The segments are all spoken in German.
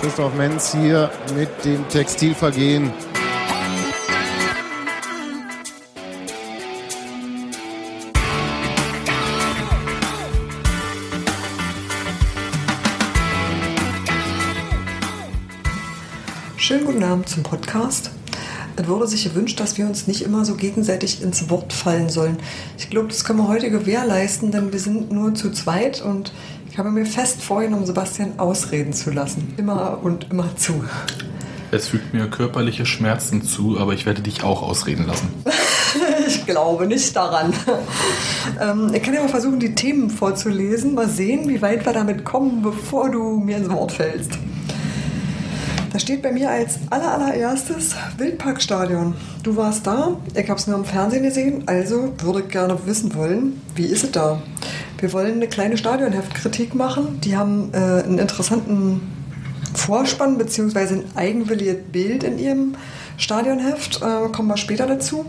Christoph Menz hier mit dem Textilvergehen. Schönen guten Abend zum Podcast. Es wurde sich gewünscht, dass wir uns nicht immer so gegenseitig ins Wort fallen sollen. Ich glaube, das können wir heute gewährleisten, denn wir sind nur zu zweit und ich habe mir fest vorgenommen, Sebastian ausreden zu lassen. Immer und immer zu. Es fügt mir körperliche Schmerzen zu, aber ich werde dich auch ausreden lassen. Ich glaube nicht daran. Ähm, ich kann ja mal versuchen, die Themen vorzulesen. Mal sehen, wie weit wir damit kommen, bevor du mir ins Wort fällst. Da steht bei mir als aller, allererstes Wildparkstadion. Du warst da, ich habe es nur im Fernsehen gesehen, also würde ich gerne wissen wollen, wie ist es da? Wir wollen eine kleine Stadionheftkritik machen. Die haben äh, einen interessanten Vorspann bzw. ein eigenwilliges Bild in ihrem Stadionheft. Äh, kommen wir später dazu.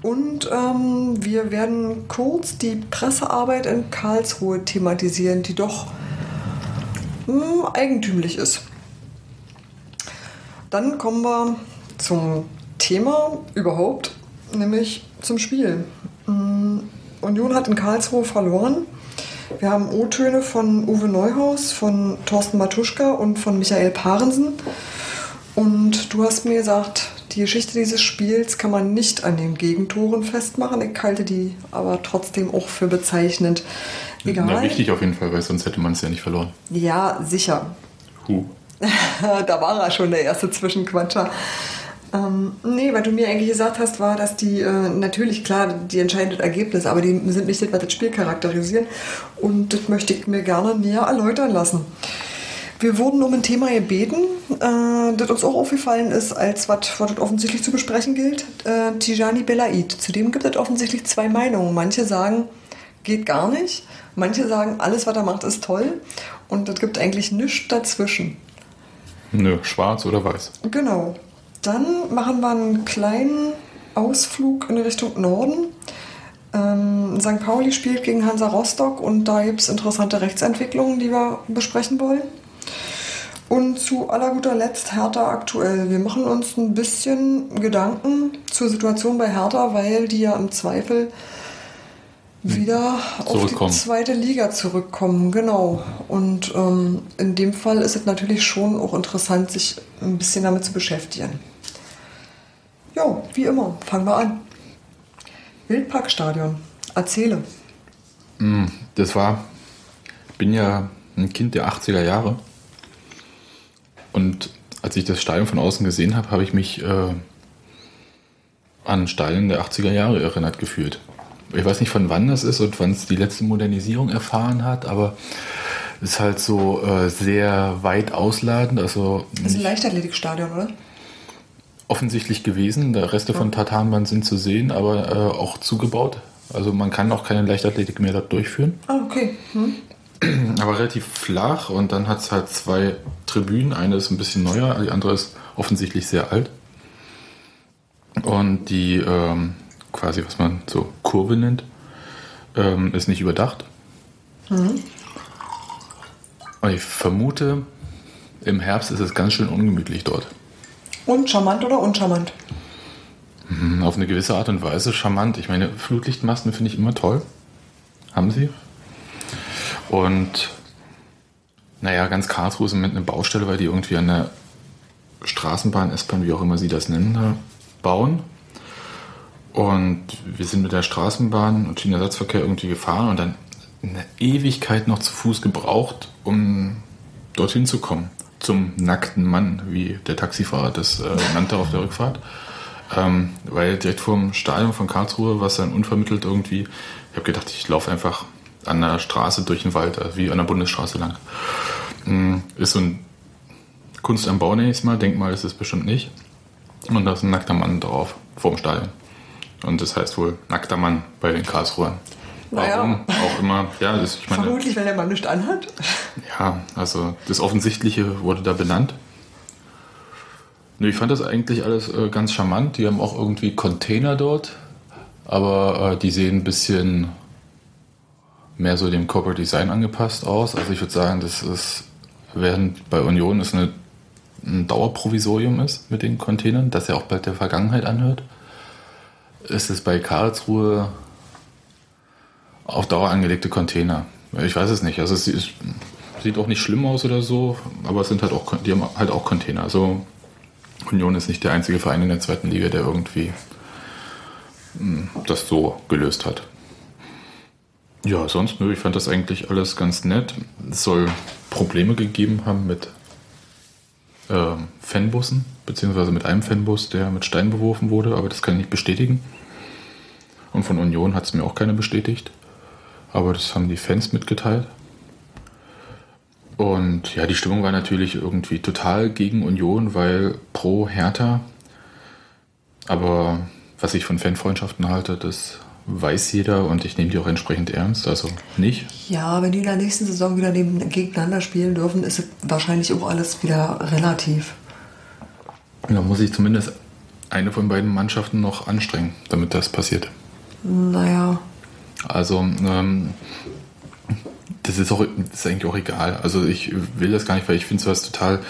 Und ähm, wir werden kurz die Pressearbeit in Karlsruhe thematisieren, die doch mh, eigentümlich ist. Dann kommen wir zum Thema überhaupt, nämlich zum Spiel. Mm, Union hat in Karlsruhe verloren. Wir haben O-Töne von Uwe Neuhaus, von Thorsten Matuschka und von Michael Parensen. Und du hast mir gesagt, die Geschichte dieses Spiels kann man nicht an den Gegentoren festmachen. Ich halte die aber trotzdem auch für bezeichnend. Egal. Na, wichtig auf jeden Fall, weil sonst hätte man es ja nicht verloren. Ja, sicher. Huh. da war er schon, der erste Zwischenquatscher. Ähm, nee, was du mir eigentlich gesagt hast, war, dass die äh, natürlich klar die entscheidenden Ergebnisse, aber die sind nicht das, was das Spiel charakterisieren. Und das möchte ich mir gerne näher erläutern lassen. Wir wurden um ein Thema gebeten, äh, das uns auch aufgefallen ist, als was, offensichtlich zu besprechen gilt. Äh, Tijani Belaid. Zudem gibt es offensichtlich zwei Meinungen. Manche sagen, geht gar nicht. Manche sagen, alles, was er macht, ist toll. Und es gibt eigentlich nichts dazwischen. Nö, schwarz oder weiß. Genau. Dann machen wir einen kleinen Ausflug in Richtung Norden. Ähm, St. Pauli spielt gegen Hansa Rostock und da gibt es interessante Rechtsentwicklungen, die wir besprechen wollen. Und zu aller guter Letzt Hertha aktuell. Wir machen uns ein bisschen Gedanken zur Situation bei Hertha, weil die ja im Zweifel wieder auf die zweite Liga zurückkommen. Genau. Und ähm, in dem Fall ist es natürlich schon auch interessant, sich ein bisschen damit zu beschäftigen. Ja, wie immer, fangen wir an. Wildparkstadion. Erzähle. Das war, ich bin ja ein Kind der 80er Jahre. Und als ich das Stadion von außen gesehen habe, habe ich mich äh, an Stadien der 80er Jahre erinnert gefühlt. Ich weiß nicht, von wann das ist und wann es die letzte Modernisierung erfahren hat, aber es ist halt so äh, sehr weit ausladend. Also Das ist ein Leichtathletikstadion, oder? offensichtlich gewesen. Der Reste von Tatanbahn sind zu sehen, aber äh, auch zugebaut. Also man kann auch keine Leichtathletik mehr dort durchführen. Ah, okay. Hm. Aber relativ flach und dann hat es halt zwei Tribünen. Eine ist ein bisschen neuer, die andere ist offensichtlich sehr alt. Und die ähm, quasi, was man so Kurve nennt, ähm, ist nicht überdacht. Und ich vermute, im Herbst ist es ganz schön ungemütlich dort. Und charmant oder uncharmant? Hm, Auf eine gewisse Art und Weise charmant. Ich meine, Flutlichtmasten finde ich immer toll. Haben sie. Und naja, ganz Karlsruhe ist im Moment eine Baustelle, weil die irgendwie an der Straßenbahn, S-Bahn, wie auch immer sie das nennen, da bauen. Und wir sind mit der Straßenbahn und Schienenersatzverkehr irgendwie gefahren und dann eine Ewigkeit noch zu Fuß gebraucht, um dorthin zu kommen. Zum nackten Mann, wie der Taxifahrer das äh, nannte auf der Rückfahrt. Ähm, weil direkt vorm Stadion von Karlsruhe, was dann unvermittelt irgendwie, ich habe gedacht, ich laufe einfach an der Straße durch den Wald, also wie an der Bundesstraße lang. Mm, Ist so ein Kunst am Bau, nenne ich es mal. Denkmal ist es bestimmt nicht. Und da ist ein nackter Mann drauf, vorm Stadion. Und das heißt wohl nackter Mann bei den Karlsruhern. Naja. Warum? Auch immer, ja, das, ich meine, Vermutlich, wenn der Mann nichts anhat. ja, also das Offensichtliche wurde da benannt. Nö, ich fand das eigentlich alles äh, ganz charmant. Die haben auch irgendwie Container dort, aber äh, die sehen ein bisschen mehr so dem Corporate Design angepasst aus. Also ich würde sagen, das ist, während bei Union es eine, ein Dauerprovisorium ist mit den Containern, das ja auch bald der Vergangenheit anhört, ist es bei Karlsruhe auf Dauer angelegte Container. Ich weiß es nicht. Also es ist, sieht auch nicht schlimm aus oder so, aber es sind halt auch, die haben halt auch Container. Also Union ist nicht der einzige Verein in der zweiten Liga, der irgendwie mh, das so gelöst hat. Ja, sonst, nö, ich fand das eigentlich alles ganz nett. Es soll Probleme gegeben haben mit ähm, Fanbussen, beziehungsweise mit einem Fanbus, der mit Stein beworfen wurde, aber das kann ich nicht bestätigen. Und von Union hat es mir auch keiner bestätigt. Aber das haben die Fans mitgeteilt. Und ja, die Stimmung war natürlich irgendwie total gegen Union, weil pro Hertha. Aber was ich von Fanfreundschaften halte, das weiß jeder und ich nehme die auch entsprechend ernst. Also nicht. Ja, wenn die in der nächsten Saison wieder neben, gegeneinander spielen dürfen, ist es wahrscheinlich auch alles wieder relativ. Da muss ich zumindest eine von beiden Mannschaften noch anstrengen, damit das passiert. Naja, Also, ähm, das ist, auch, das ist eigentlich auch egal. Also, ich will das gar nicht, weil ich finde es total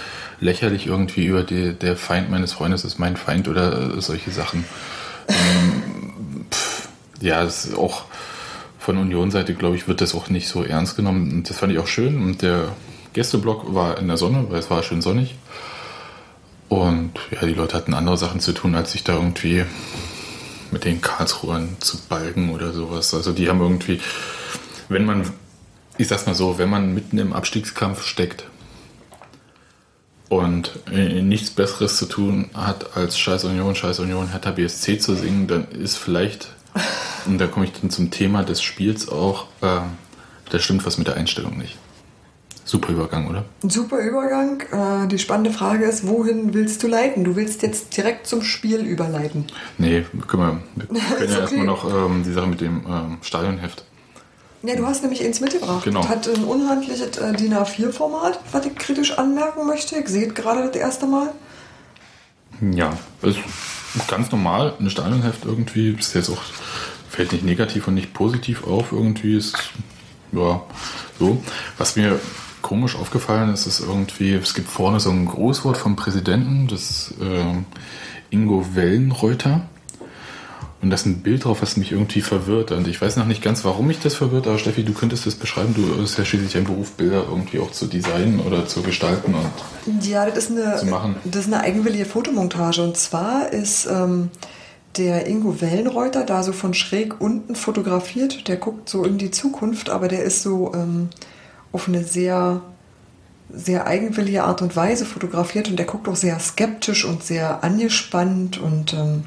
lächerlich irgendwie über die, der Feind meines Freundes ist mein Feind oder äh, solche Sachen. Ähm, pff, ja, das ist auch von Union-Seite, glaube ich, wird das auch nicht so ernst genommen. Und das fand ich auch schön. Und der Gästeblock war in der Sonne, weil es war schön sonnig. Und ja, die Leute hatten andere Sachen zu tun, als sich da irgendwie mit den Karlsruhern zu balgen oder sowas. Also die haben irgendwie, wenn man, ich sag's mal so, wenn man mitten im Abstiegskampf steckt und äh, nichts Besseres zu tun hat, als Scheiß Union, Scheiß Union, Hertha BSC zu singen, dann ist vielleicht, und da komme ich dann zum Thema des Spiels auch, äh, da stimmt was mit der Einstellung nicht. Super Übergang, oder? super Übergang. Äh, die spannende Frage ist, wohin willst du leiten? Du willst jetzt direkt zum Spiel überleiten. Nee, können wir, wir können ja okay. erstmal noch ähm, die Sache mit dem ähm, Stadionheft. Ja, du hast nämlich eins mitgebracht. Genau. Das hat ein unhandliches äh, DIN A4-Format, was ich kritisch anmerken möchte. Ich sehe es gerade das erste Mal. Ja, ist ganz normal. Ein Stadionheft irgendwie ist jetzt auch, fällt nicht negativ und nicht positiv auf. Irgendwie ist, ja, so. Was mir komisch aufgefallen ist, ist irgendwie, es gibt vorne so ein Großwort vom Präsidenten, das ähm, Ingo Wellenreuter. Und da ist ein Bild drauf, was mich irgendwie verwirrt. Und ich weiß noch nicht ganz, warum mich das verwirrt, aber Steffi, du könntest das beschreiben. Du ist ja schließlich ein Beruf, Bilder irgendwie auch zu designen oder zu gestalten. Und Ja, das ist eine, Zu machen. Das ist eine eigenwillige Fotomontage. Und zwar ist ähm, der Ingo Wellenreuter da so von schräg unten fotografiert. Der guckt so in die Zukunft, aber der ist so ähm, auf eine sehr, sehr eigenwillige Art und Weise fotografiert. Und der guckt auch sehr skeptisch und sehr angespannt. Und ähm,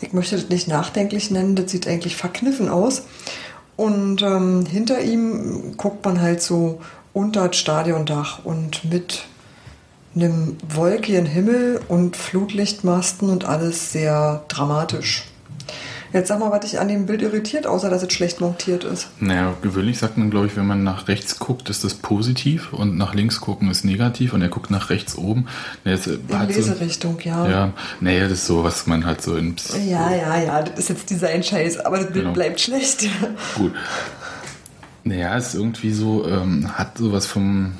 ich möchte das nicht nachdenklich nennen, das sieht eigentlich verkniffen aus. Und ähm, hinter ihm guckt man halt so unter das Stadiondach und mit einem wolkigen Himmel und Flutlichtmasten und alles sehr dramatisch. Jetzt sag mal, was dich an dem Bild irritiert, außer dass es schlecht montiert ist. Naja, gewöhnlich sagt man, glaube ich, wenn man nach rechts guckt, ist das positiv und nach links gucken ist negativ und er guckt nach rechts oben. Das In hat so, Leserichtung, ja. ja, naja, das ist so, was man halt so in Psy- Ja, ja, ja, das ist jetzt Design-Scheiß, aber das Bild Genau. bleibt schlecht. Gut. Naja, es ist irgendwie so, ähm, hat sowas vom,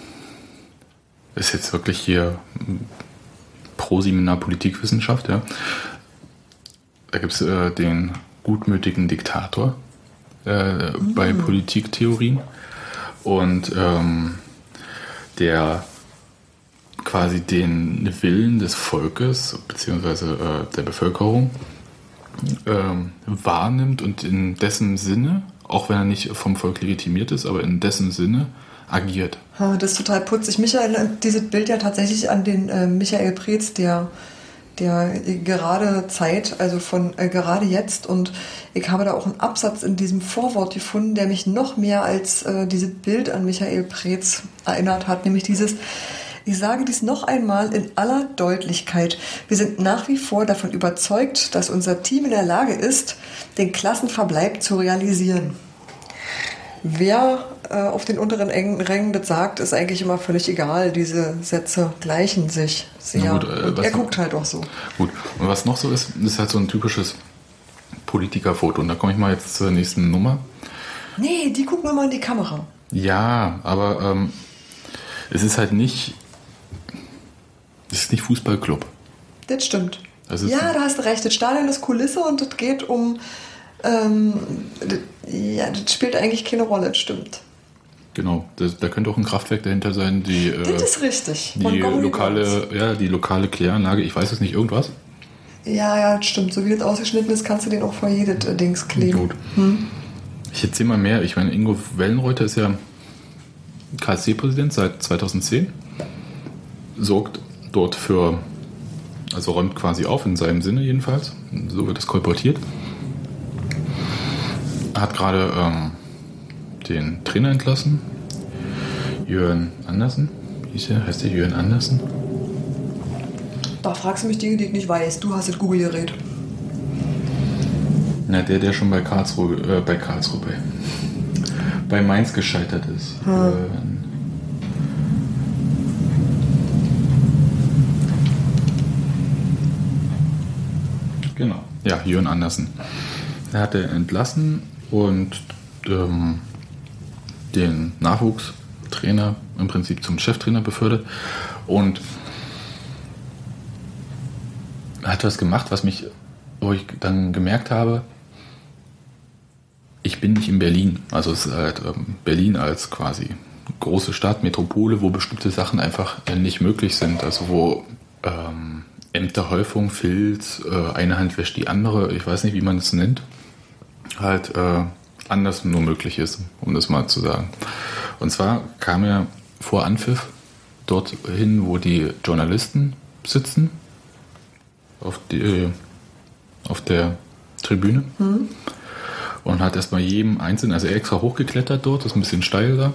ist jetzt wirklich hier Pro-Seminar Politikwissenschaft, ja. Da gibt es äh, den gutmütigen Diktator äh, bei Politiktheorien und ähm, der quasi den Willen des Volkes beziehungsweise äh, der Bevölkerung ähm, wahrnimmt und in dessen Sinne, auch wenn er nicht vom Volk legitimiert ist, aber in dessen Sinne agiert. Das ist total putzig. Mich erinnert dieses Bild ja tatsächlich an den äh, Michael Preetz, der, der gerade Zeit, also von äh, gerade jetzt. Und ich habe da auch einen Absatz in diesem Vorwort gefunden, der mich noch mehr als äh, dieses Bild an Michael Preetz erinnert hat, nämlich dieses. Ich sage dies noch einmal in aller Deutlichkeit. Wir sind nach wie vor davon überzeugt, dass unser Team in der Lage ist, den Klassenverbleib zu realisieren. Wer äh, auf den unteren Rängen das sagt, ist eigentlich immer völlig egal. Diese Sätze gleichen sich sehr. Gut, äh, er noch- guckt halt auch so. Gut, und was noch so ist, ist halt so ein typisches Politikerfoto. Und da komme ich mal jetzt zur nächsten Nummer. Nee, die gucken immer in die Kamera. Ja, aber ähm, es ist halt nicht. Es ist nicht Fußballclub. Das stimmt. Das ja, da hast du recht. Das Stadion ist Kulisse und es geht um. Ähm, das, ja, das spielt eigentlich keine Rolle, das stimmt. Genau. Da, da könnte auch ein Kraftwerk dahinter sein, die, Das äh, ist richtig. die lokale, ja, die lokale Kläranlage, ich weiß es nicht, irgendwas. Ja, ja, das stimmt. So wie das ausgeschnitten ist, kannst du den auch vor jedes äh, Dings kleben. Gut. Ich erzähle mal mehr. Ich meine, Ingo Wellenreuter ist ja KSC-Präsident seit 2010. Sorgt dort für, also räumt quasi auf, in seinem Sinne jedenfalls. So wird es kolportiert. Hat gerade ähm, den Trainer entlassen. Jörn Andersen. Hieß er? Heißt der Jörn Andersen? Da fragst du mich Dinge, die ich nicht weiß. Du hast das Google-Gerät. Na, der, der schon bei Karlsruhe, äh, bei Karlsruhe, bei, bei Mainz gescheitert ist. Jörn. Genau, ja, Jörn Andersen. Er hat er entlassen und ähm, den Nachwuchstrainer im Prinzip zum Cheftrainer befördert und hat was gemacht, was mich, wo ich dann gemerkt habe, ich bin nicht in Berlin. Also es ist halt ähm, Berlin als quasi große Stadt, Metropole, wo bestimmte Sachen einfach äh, nicht möglich sind. Also wo ähm, Ämterhäufung, Filz, äh, eine Hand wäscht die andere, ich weiß nicht, wie man es nennt, halt äh, anders nur möglich ist, um das mal zu sagen. Und zwar kam er vor Anpfiff dorthin, wo die Journalisten sitzen, auf, die, auf der Tribüne und hat erstmal jedem einzelnen, also er extra hochgeklettert dort, das ist ein bisschen steil da,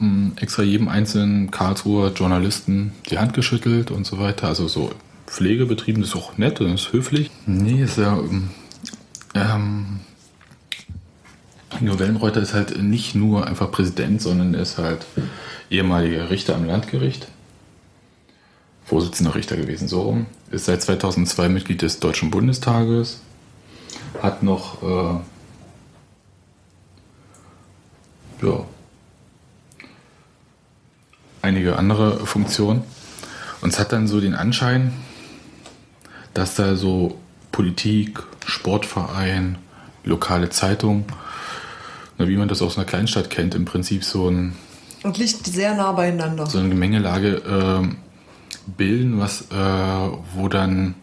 m, extra jedem einzelnen Karlsruher Journalisten die Hand geschüttelt und so weiter. Also so Pflege betrieben, das ist auch nett und ist höflich. Nee, ist ja. ähm, Ähm, Ingo Wellenreuter ist halt nicht nur einfach Präsident, sondern er ist halt ehemaliger Richter am Landgericht. Vorsitzender Richter gewesen, so rum. Ist seit 2002 Mitglied des Deutschen Bundestages. Hat noch äh, ja, einige andere Funktionen. Und es hat dann so den Anschein, dass da so Politik, Sportverein, lokale Zeitung, na, wie man das aus einer Kleinstadt kennt, im Prinzip so, ein, Und liegt sehr nah beieinander. so eine Gemengelage ähm, bilden, was, äh, wo dann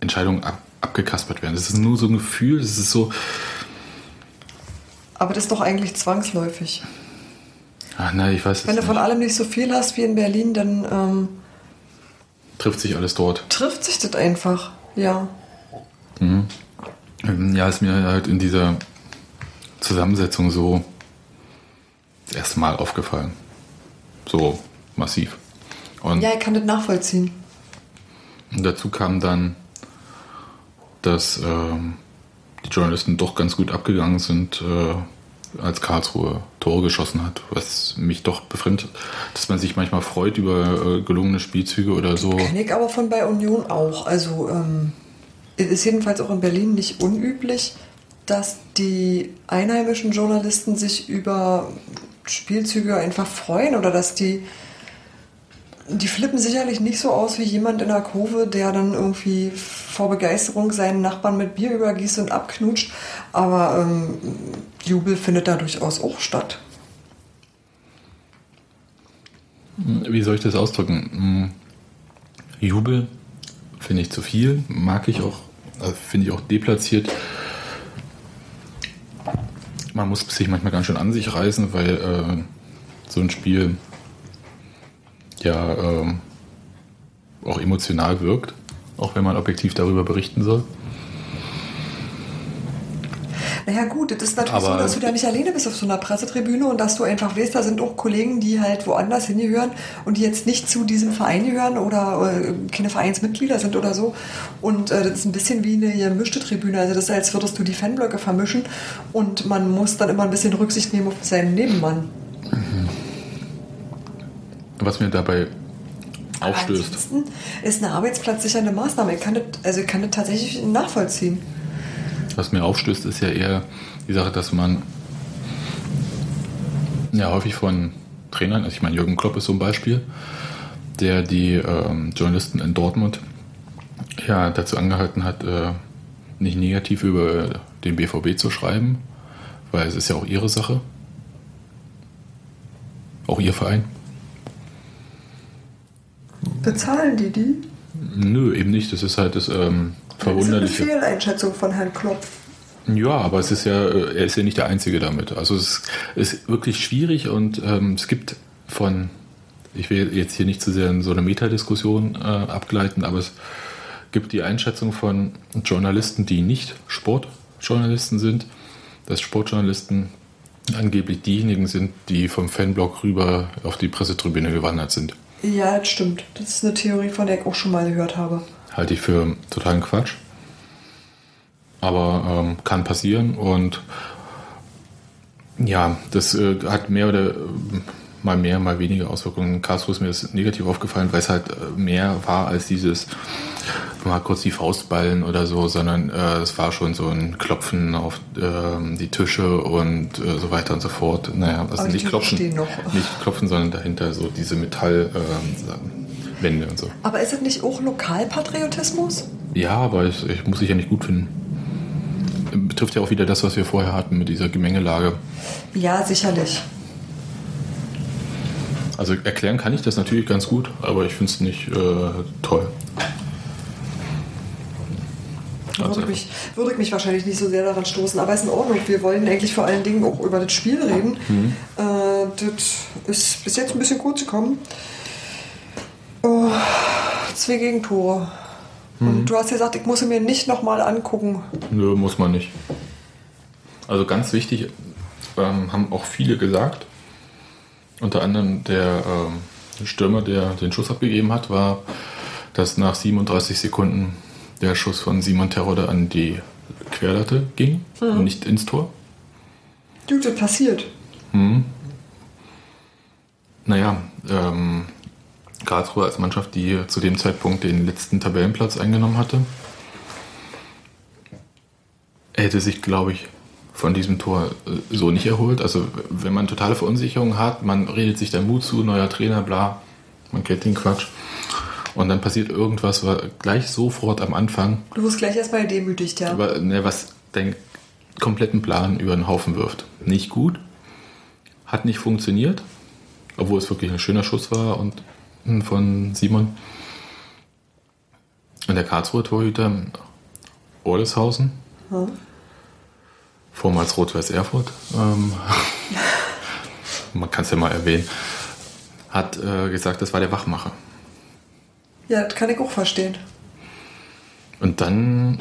Entscheidungen ab, abgekaspert werden. Das ist nur so ein Gefühl, das ist so, Aber das ist doch eigentlich zwangsläufig. ach nein, ich weiß es Wenn du nicht. von allem nicht so viel hast wie in Berlin, dann ähm, Trifft sich alles dort. trifft sich das einfach. Ja. Ähm, Ja, ist mir halt in dieser Zusammensetzung so das erste Mal aufgefallen. So massiv. Und Ja, ich kann das nachvollziehen. dazu kam dann, dass ähm, die Journalisten doch ganz gut abgegangen sind, äh, als Karlsruhe Tore geschossen hat, was mich doch befremdet, dass man sich manchmal freut über äh, gelungene Spielzüge oder so. Kenne ich aber von bei Union auch. Also ähm, ist jedenfalls auch in Berlin nicht unüblich, dass die einheimischen Journalisten sich über Spielzüge einfach freuen oder dass die die flippen sicherlich nicht so aus wie jemand in der Kurve, der dann irgendwie vor Begeisterung seinen Nachbarn mit Bier übergießt und abknutscht. Aber ähm, Jubel findet da durchaus auch statt. Wie soll ich das ausdrücken? Hm, Jubel finde ich zu viel, mag ich auch, äh, finde ich auch deplatziert. Man muss sich manchmal ganz schön an sich reißen, weil äh, so ein Spiel ja ähm, auch emotional wirkt, auch wenn man objektiv darüber berichten soll. Naja gut, das ist natürlich Aber- so, dass du da nicht alleine bist auf so einer Pressetribüne und dass du einfach weißt, da sind auch Kollegen, die halt woanders hingehören und die jetzt nicht zu diesem Verein gehören oder äh, keine Vereinsmitglieder sind oder so. Und äh, das ist ein bisschen wie eine gemischte Tribüne. Also das ist, als würdest du die Fanblöcke vermischen und man muss dann immer ein bisschen Rücksicht nehmen auf seinen Nebenmann. Was mir dabei aufstößt. Ansonsten ist eine arbeitsplatzsichernde Maßnahme. Ich kann das, also ich kann das tatsächlich nachvollziehen. Was mir aufstößt, ist ja eher die Sache, dass man ja häufig von Trainern, also ich meine, Jürgen Klopp ist so ein Beispiel, der die ähm, Journalisten in Dortmund ja dazu angehalten hat, äh, nicht negativ über den BVB zu schreiben, weil es ist ja auch ihre Sache. Auch ihr Verein. Bezahlen die die? Nö, eben nicht. Das ist halt das ähm, Das ist eine Verwunderliche. Fehleinschätzung von Herrn Klopp. Ja, aber es ist ja, äh, er ist ja nicht der Einzige damit. Also es ist wirklich schwierig und ähm, es gibt von, ich will jetzt hier nicht zu sehr in so eine Metadiskussion äh, abgleiten, aber es gibt die Einschätzung von Journalisten, die nicht Sportjournalisten sind, dass Sportjournalisten angeblich diejenigen sind, die vom Fanblog rüber auf die Pressetribüne gewandert sind. Ja, das stimmt. Das ist eine Theorie, von der ich auch schon mal gehört habe. Halte ich für totalen Quatsch. Aber ähm, kann passieren und ja, das äh, hat mehr oder äh, mal mehr, mal weniger Auswirkungen. In Karlsruhe ist mir das negativ aufgefallen, weil es halt äh, mehr war als dieses mal kurz die Faust ballen oder so, sondern äh, es war schon so ein Klopfen auf ähm, die Tische und äh, so weiter und so fort. Naja, also nicht klopfen, nicht klopfen, sondern dahinter so diese Metallwände ähm, Wände und so. Aber ist das nicht auch Lokalpatriotismus? Ja, aber ich, ich muss ich ja nicht gut finden. Betrifft ja auch wieder das, was wir vorher hatten mit dieser Gemengelage. Ja, sicherlich. Also erklären kann ich das natürlich ganz gut, aber ich finde es nicht äh, toll. Würde mich, würde ich mich wahrscheinlich nicht so sehr daran stoßen, aber ist in Ordnung. Wir wollen eigentlich vor allen Dingen auch über das Spiel reden. Mhm. Äh, das ist bis jetzt ein bisschen kurz gekommen. Oh, zwei Gegentore. Mhm. Und du hast gesagt, ich muss sie mir nicht nochmal angucken. Nö, muss man nicht. Also ganz wichtig, ähm, haben auch viele gesagt, unter anderem der ähm, Stürmer, der den Schuss abgegeben hat, war, dass nach 37 Sekunden der Schuss von Simon Terode an die Querlatte ging, und nicht ins Tor. Du, das passiert. Naja, ähm, Karlsruhe als Mannschaft, die zu dem Zeitpunkt den letzten Tabellenplatz eingenommen hatte, hätte sich, glaube ich, von diesem Tor äh, so nicht erholt. Also wenn man totale Verunsicherung hat, man redet sich dann Mut zu, neuer Trainer, bla, man kennt den Quatsch. Und dann passiert irgendwas, was gleich sofort am Anfang, Du wirst gleich erstmal demütigt, ja. über, ne, was deinen kompletten Plan über den Haufen wirft. Nicht gut, hat nicht funktioniert, obwohl es wirklich ein schöner Schuss war und von Simon. Und der Karlsruher Torhüter Orleshausen, Hm. vormals Rot-Weiß Erfurt, ähm, man kann es ja mal erwähnen, hat äh, gesagt, das war der Wachmacher. Ja, das kann ich auch verstehen. Und dann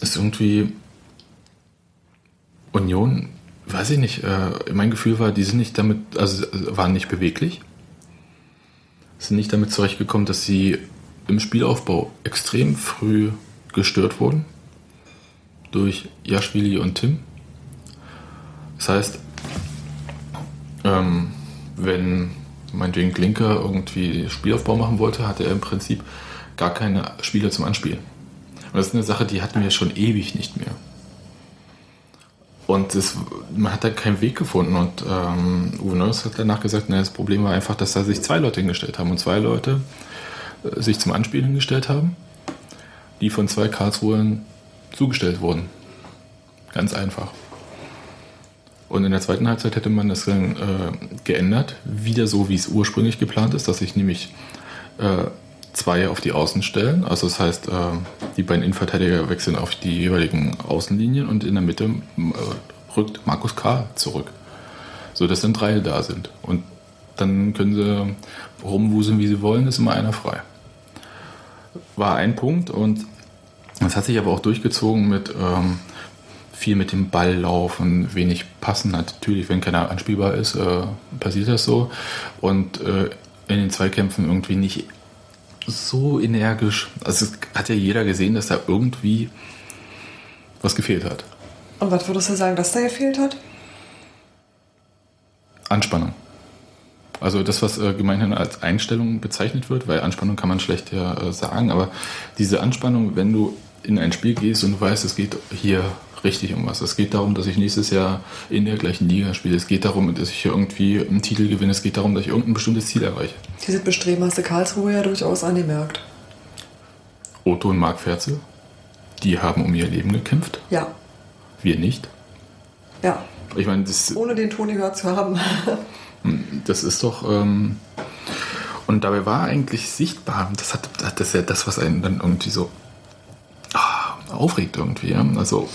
ist irgendwie Union, weiß ich nicht, äh, mein Gefühl war, die sind nicht damit, also äh, waren nicht beweglich, sind nicht damit zurechtgekommen, dass sie im Spielaufbau extrem früh gestört wurden durch Jaschwili und Tim. Das heißt, ähm, wenn meinetwegen Klinker irgendwie Spielaufbau machen wollte, hatte er im Prinzip gar keine Spieler zum Anspielen. Und das ist eine Sache, die hatten wir schon ewig nicht mehr. Und das, man hat da keinen Weg gefunden. Und ähm, Uwe Neuss hat danach gesagt, na, das Problem war einfach, dass da sich zwei Leute hingestellt haben. Und zwei Leute äh, sich zum Anspielen hingestellt haben, die von zwei Karlsruhern zugestellt wurden. Ganz einfach. Und in der zweiten Halbzeit hätte man das dann äh, geändert, wieder so, wie es ursprünglich geplant ist, dass sich nämlich äh, zwei auf die Außen stellen. Also das heißt, äh, die beiden Innenverteidiger wechseln auf die jeweiligen Außenlinien und in der Mitte äh, rückt Markus K. zurück. So dass dann drei da sind. Und dann können sie rumwuseln, wie sie wollen, ist immer einer frei. War ein Punkt und das hat sich aber auch durchgezogen mit ähm, viel mit dem Ball laufen, wenig passen. Natürlich, wenn keiner anspielbar ist, äh, passiert das so. Und äh, in den Zweikämpfen irgendwie nicht so energisch. Also es hat ja jeder gesehen, dass da irgendwie was gefehlt hat. Und was würdest du sagen, dass da gefehlt hat? Anspannung. Also das, was äh, gemeinhin als Einstellung bezeichnet wird, weil Anspannung kann man schlecht ja äh, sagen, aber diese Anspannung, wenn du in ein Spiel gehst und du weißt, es geht hier richtig um was. Es geht darum, dass ich nächstes Jahr in der gleichen Liga spiele. Es geht darum, dass ich hier irgendwie einen Titel gewinne. Es geht darum, dass ich irgendein bestimmtes Ziel erreiche. Dieses Bestreben hast du Karlsruhe ja durchaus angemerkt. Otto und Marc Ferzel, die haben um ihr Leben gekämpft. Ja, Wir nicht. ja. Ich meine, das, Ohne den Ton gehört zu haben. das ist doch. Ähm, und dabei war eigentlich sichtbar, das hat das ist ja das, was einen dann irgendwie so ah, aufregt irgendwie. Ja? Also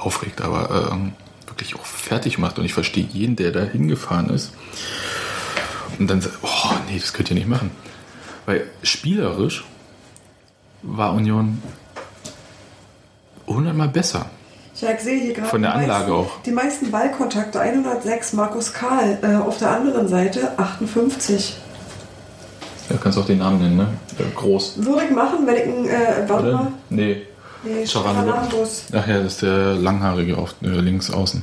aufregt, aber ähm, wirklich auch fertig macht. Und ich verstehe jeden, der da hingefahren ist und dann sagt, oh nee, das könnt ihr nicht machen. Weil spielerisch war Union hundertmal besser. Ja, ich sehe hier gerade Von der Anlage meisten, auch. Die meisten Ballkontakte, 106 Markus Karl, äh, auf der anderen Seite 58. Ja, kannst auch den Namen nennen, ne? Äh, Groß. Würde ich machen, wenn ich ein, äh, warte mal. Nee. Nee. Charangus. Ach ja, das ist der langhaarige auf äh, links außen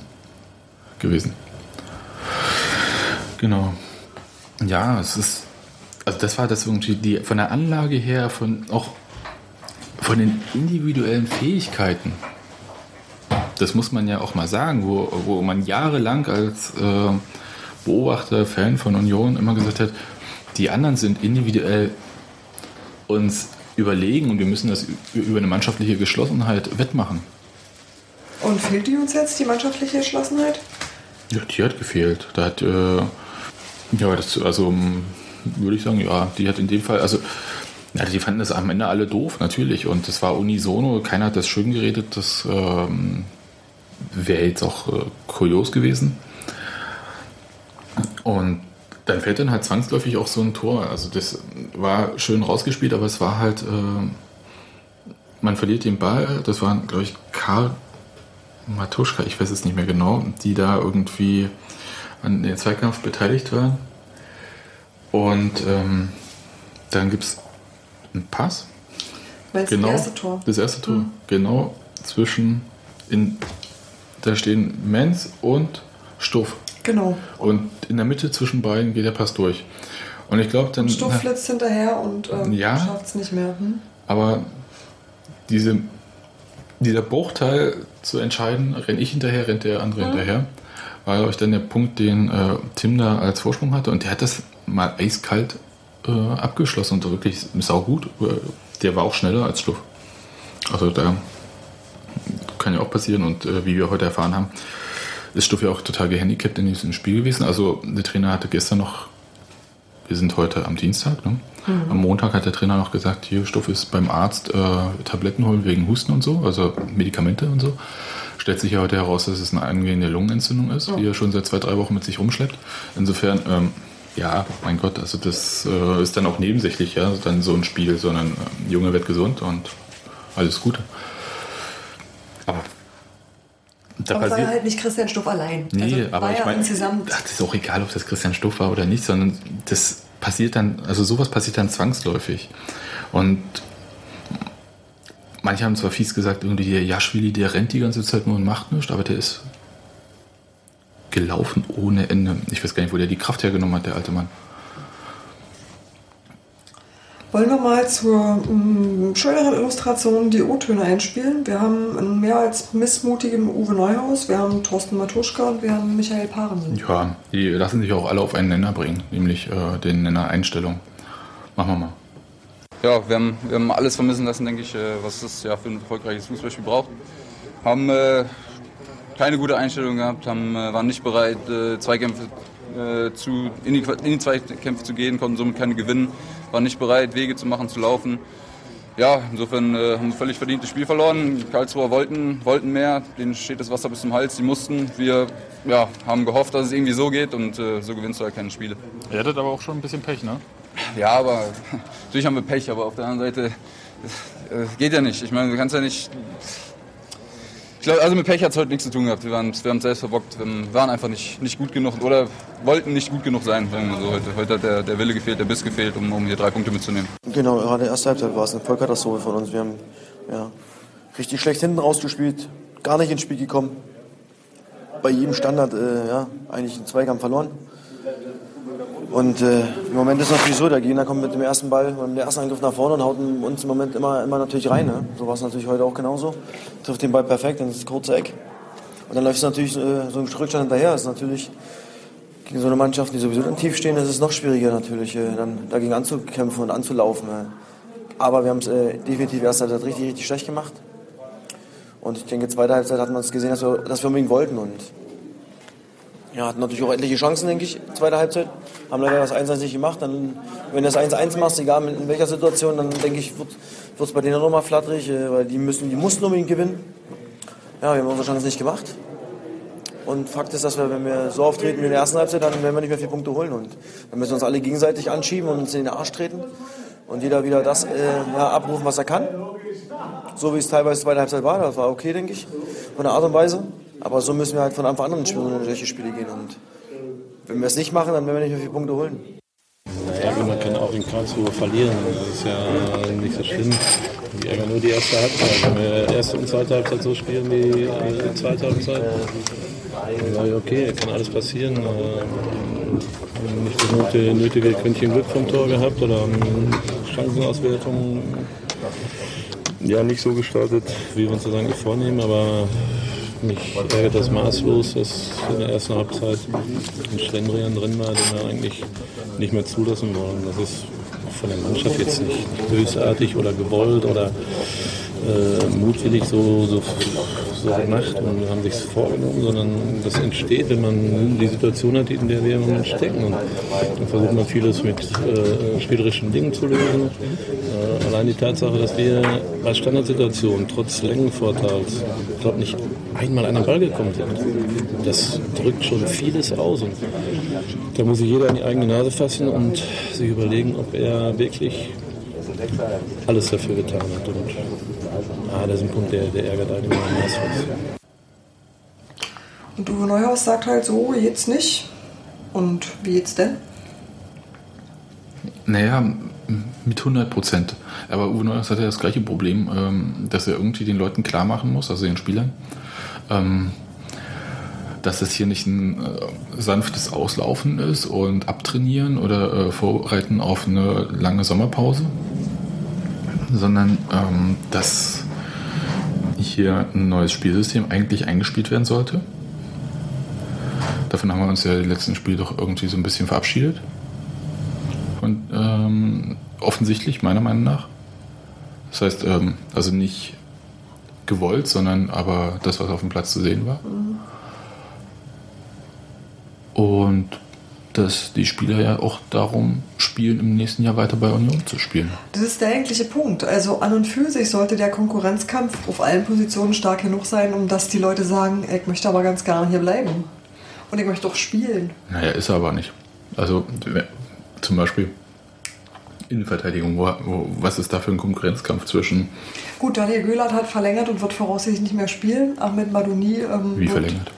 gewesen. Genau. Ja, es ist. Also das war das irgendwie die von der Anlage her, von auch von den individuellen Fähigkeiten. Das muss man ja auch mal sagen, wo, wo man jahrelang als äh, Beobachter, Fan von Union immer gesagt hat, die anderen sind individuell uns überlegen und wir müssen das über eine mannschaftliche Geschlossenheit wettmachen. Und fehlt die uns jetzt, die mannschaftliche Geschlossenheit? Ja, die hat gefehlt. Da hat, äh, ja, das, also würde ich sagen, ja, die hat in dem Fall, also, ja, die fanden das am Ende alle doof, natürlich. Und das war unisono, keiner hat das schön geredet, das ähm, wäre jetzt auch äh, kurios gewesen. Und dann fällt dann halt zwangsläufig auch so ein Tor. Also das war schön rausgespielt, aber es war halt, äh, man verliert den Ball, das war, glaube ich, Karl Matuschka, ich weiß es nicht mehr genau, die da irgendwie an den Zweikampf beteiligt waren. Und ähm, dann gibt es einen Pass. Meinst Genau. das erste Tor? Das erste Tor. Genau zwischen, in, da stehen Menz und Stuff. Genau. Und in der Mitte zwischen beiden geht der Pass durch. Und ich glaube dann. Stuff flitzt hinterher und ähm, Ja. schafft es nicht mehr. Hm? Aber diese, dieser Bruchteil zu entscheiden, renne ich hinterher, rennt der andere hinterher, war, glaube ich, dann der Punkt, den äh, Tim da als Vorsprung hatte. Und der hat das mal eiskalt äh, abgeschlossen und wirklich saugut. Äh, Der war auch schneller als Stuff. Also da kann ja auch passieren. Und äh, wie wir heute erfahren haben, ist Stuff ja auch total gehandicapt in diesem Spiel gewesen. Also der Trainer hatte gestern noch wir sind heute am Dienstag. Ne? Am Montag hat der Trainer noch gesagt, hier Stoff ist beim Arzt äh, Tabletten holen wegen Husten und so, also Medikamente und so. Stellt sich ja heute heraus, dass es eine angehende Lungenentzündung ist, die er schon seit zwei, drei Wochen mit sich rumschleppt. Insofern, ähm, ja, mein Gott, also das äh, ist dann auch nebensächlich, ja, dann so ein Spiel, sondern ähm, Junge wird gesund und alles Gute. Aber da Aber es war halt nicht Christian Stuff allein. Nee, also aber ich meine, das ist auch egal, ob das Christian Stuff war oder nicht, sondern das passiert dann, also sowas passiert dann zwangsläufig. Und manche haben zwar fies gesagt, irgendwie der Jaschwili, der rennt die ganze Zeit nur und macht nichts, aber der ist gelaufen ohne Ende. Ich weiß gar nicht, wo der die Kraft hergenommen hat, der alte Mann. Wollen wir mal zur mm, schöneren Illustration die O-Töne einspielen? Wir haben einen mehr als missmutigen Uwe Neuhaus, wir haben Thorsten Matuschka und wir haben Michael Parensen. Ja, die lassen sich auch alle auf einen Nenner bringen, nämlich äh, den Nenner Einstellung. Machen wir mal. Ja, wir haben, wir haben alles vermissen lassen, denke ich, äh, was es ja für ein erfolgreiches Fußballspiel braucht. Haben äh, keine gute Einstellung gehabt, haben, äh, waren nicht bereit, äh, Zweikämpfe äh, zu, in, die, in die Zweikämpfe zu gehen, konnten somit keine gewinnen, waren nicht bereit, Wege zu machen, zu laufen. Ja, insofern äh, haben wir völlig verdient das Spiel verloren. Die Karlsruher wollten, wollten mehr, denen steht das Wasser bis zum Hals, sie mussten. Wir ja, haben gehofft, dass es irgendwie so geht und äh, so gewinnst du halt keine Spiele. Ihr hattet aber auch schon ein bisschen Pech, ne? Ja, aber natürlich haben wir Pech, aber auf der anderen Seite äh, geht ja nicht. Ich meine, du kannst ja nicht. Ich glaube, also mit Pech hat es heute nichts zu tun gehabt. Wir, waren, wir haben es selbst verbockt. Wir waren einfach nicht, nicht gut genug oder wollten nicht gut genug sein, so heute. Heute hat der, der Wille gefehlt, der Biss gefehlt, um, um hier drei Punkte mitzunehmen. Genau, gerade erste Halbzeit war es eine Vollkatastrophe von uns. Wir haben ja, richtig schlecht hinten rausgespielt, gar nicht ins Spiel gekommen. Bei jedem Standard äh, ja, eigentlich einen Zweikampf verloren. Und äh, im Moment ist es natürlich so, der Gegner kommt mit dem ersten Ball, mit dem ersten Angriff nach vorne und haut uns im Moment immer, immer natürlich rein. Ne? So war es natürlich heute auch genauso. Trifft den Ball perfekt, dann ist das kurze Eck. Und dann läuft es natürlich äh, so ein Rückstand hinterher. Das ist natürlich gegen so eine Mannschaft, die sowieso dann tief stehen, ist es noch schwieriger natürlich, äh, dann dagegen anzukämpfen und anzulaufen. Äh. Aber wir haben es äh, definitiv erst Halbzeit richtig, richtig schlecht gemacht. Und ich denke, zweite Halbzeit hat man es gesehen, dass wir, dass wir unbedingt wollten. Und ja, hatten natürlich auch etliche Chancen, denke ich, zweite Halbzeit. Haben leider das 1-1 nicht gemacht. Dann, wenn du das 1-1 machst, egal in welcher Situation, dann denke ich, wird es bei denen nochmal flatterig, äh, weil die, müssen, die mussten unbedingt gewinnen. Ja, wir haben unsere Chance nicht gemacht. Und Fakt ist, dass wir, wenn wir so auftreten wie in der ersten Halbzeit, dann werden wir nicht mehr vier Punkte holen. Und dann müssen wir uns alle gegenseitig anschieben und uns in den Arsch treten. Und jeder wieder das äh, ja, abrufen, was er kann. So wie es teilweise zweite Halbzeit war. Das war okay, denke ich, von der Art und Weise. Aber so müssen wir halt von Anfang an in solche Spiele gehen. Und wenn wir es nicht machen, dann werden wir nicht mehr vier Punkte holen. Ärger, man kann auch in Karlsruhe verlieren. Das ist ja nicht so schlimm. Die ärgern nur die erste Halbzeit. Wenn wir erste und zweite Halbzeit so spielen wie die zweite Halbzeit, dann sage ich, okay, kann alles passieren. Ähm, Nicht das nötige, Quäntchen Glück vom Tor gehabt oder Chancenauswertung ja nicht so gestaltet, wie wir uns das eigentlich vornehmen, aber mich ärgert das maßlos, dass in der ersten Halbzeit ein Schlendrian drin war, den wir eigentlich nicht mehr zulassen wollen. Das ist von der Mannschaft jetzt nicht bösartig oder gewollt oder äh, mutwillig so, so, so gemacht und haben sich vorgenommen, sondern das entsteht, wenn man die Situation hat, in der wir im Moment stecken. Und dann versucht man vieles mit äh, spielerischen Dingen zu lösen. Äh, allein die Tatsache, dass wir bei Standardsituationen trotz Längenvorteils, ich glaube nicht einmal an den Ball gekommen sind, das drückt schon vieles aus. Und da muss sich jeder an die eigene Nase fassen und sich überlegen, ob er wirklich alles dafür getan hat. Und ah, das ist ein Punkt, der, der ärgert einen immer maßlos. Und Uwe Neuhaus sagt halt so, jetzt nicht. Und wie jetzt denn? Naja, mit 100 Prozent. Aber Uwe Neuhaus hat ja das gleiche Problem, ähm, dass er irgendwie den Leuten klar machen muss, also den Spielern, ähm, dass das hier nicht ein äh, sanftes Auslaufen ist und abtrainieren oder äh, vorbereiten auf eine lange Sommerpause, sondern ähm, dass hier ein neues Spielsystem eigentlich eingespielt werden sollte. Davon haben wir uns ja die letzten Spiele doch irgendwie so ein bisschen verabschiedet. Und ähm, offensichtlich, meiner Meinung nach. Das heißt, ähm, also nicht gewollt, sondern aber das, was auf dem Platz zu sehen war. Und dass die Spieler ja auch darum spielen, im nächsten Jahr weiter bei Union zu spielen. Das ist der eigentliche Punkt. Also an und für sich sollte der Konkurrenzkampf auf allen Positionen stark genug sein, um dass die Leute sagen, ich möchte aber ganz gerne hier bleiben. Und ich möchte doch spielen. Naja, ist er aber nicht. Also zum Beispiel Innenverteidigung, wo, wo, was ist da für ein Konkurrenzkampf zwischen, Gut, Daniel Göhlert hat verlängert und wird voraussichtlich nicht mehr spielen. Ahmed Madouni. Ähm, wie verlängert?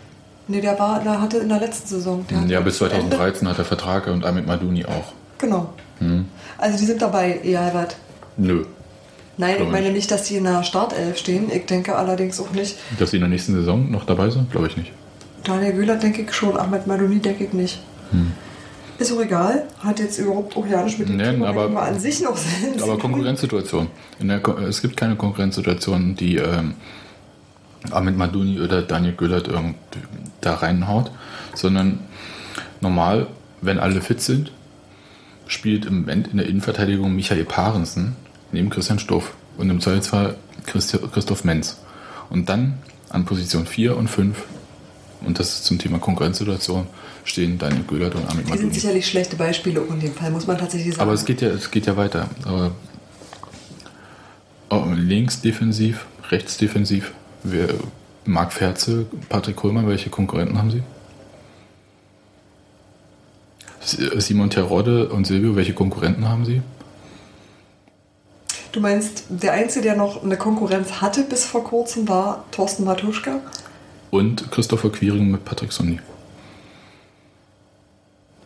Nee, der war, der hatte in der letzten Saison. Der Ja, bis 2013 hat er Vertrag und Amit Maduni auch. Genau. Hm. Also die sind dabei, Albert. Nö. Nein, Glaub ich meine nicht. dass die in der Startelf stehen. Ich denke allerdings auch nicht. Dass sie in der nächsten Saison noch dabei sind, glaube ich nicht. Daniel Göhlert denke ich schon, Ahmed Madouni denke ich nicht. Ist auch egal. Hat jetzt überhaupt auch ja nicht mit dem Nein, Thema aber- an sich noch Sinn. Aber Konkurrenzsituation. Der, es gibt keine Konkurrenzsituation, die ähm, Ahmed Maduni oder Daniel Göllert irgend da reinhaut, sondern normal, wenn alle fit sind, spielt im Moment in der Innenverteidigung Michael Parensen neben Christian Stoff und im Zweifelsfall Christoph Menz. Und dann an Position 4 und 5, und das ist zum Thema Konkurrenzsituation, stehen Daniel Göllert und Ahmed Die sind sicherlich schlechte Beispiele in dem Fall, muss man tatsächlich sagen. Aber es geht ja, es geht ja weiter. Oh, links defensiv, rechts defensiv. Wer, Marc Ferze, Patrick Kohlmann, welche Konkurrenten haben Sie? S- Simon Terodde und Silvio, welche Konkurrenten haben Sie? du meinst, der Einzige, der noch eine Konkurrenz hatte bis vor kurzem, war Thorsten Matuschka? Und Christopher Quiring mit Patrick Sonny.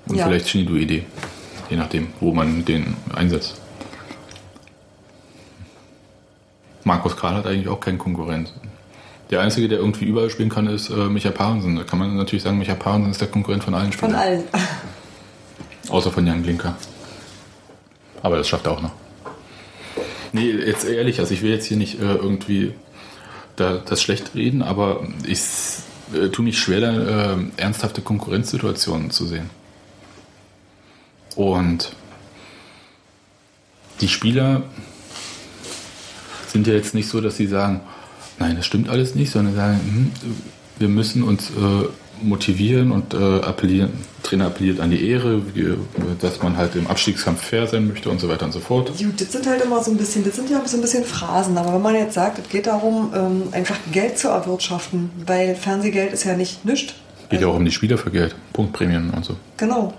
Und Ja. vielleicht Shinidu Idee. Je nachdem, wo man den einsetzt. Markus Karl hat eigentlich auch keinen Konkurrent. Der Einzige, der irgendwie überall spielen kann, ist äh, Micha Parensen. Da kann man natürlich sagen, Micha Parensen ist der Konkurrent von allen Spielern. Von allen. Außer von Jan Glinker. Aber das schafft er auch noch. Nee, jetzt ehrlich, also ich will jetzt hier nicht äh, irgendwie da, das schlecht reden, aber ich äh, tue mich schwer, da, äh, ernsthafte Konkurrenzsituationen zu sehen. Und die Spieler sind ja jetzt nicht so, dass sie sagen, nein, das stimmt alles nicht, sondern sagen, hm, wir müssen uns äh, motivieren und äh, appellieren, Trainer appelliert an die Ehre, wie, dass man halt im Abstiegskampf fair sein möchte und so weiter und so fort. Gut, das sind halt immer so ein bisschen, das sind ja so ein bisschen Phrasen, aber wenn man jetzt sagt, es geht darum, ähm, einfach Geld zu erwirtschaften, weil Fernsehgeld ist ja nicht nichts. Geht ja auch um die Spieler für Geld, Punktprämien und so. Genau.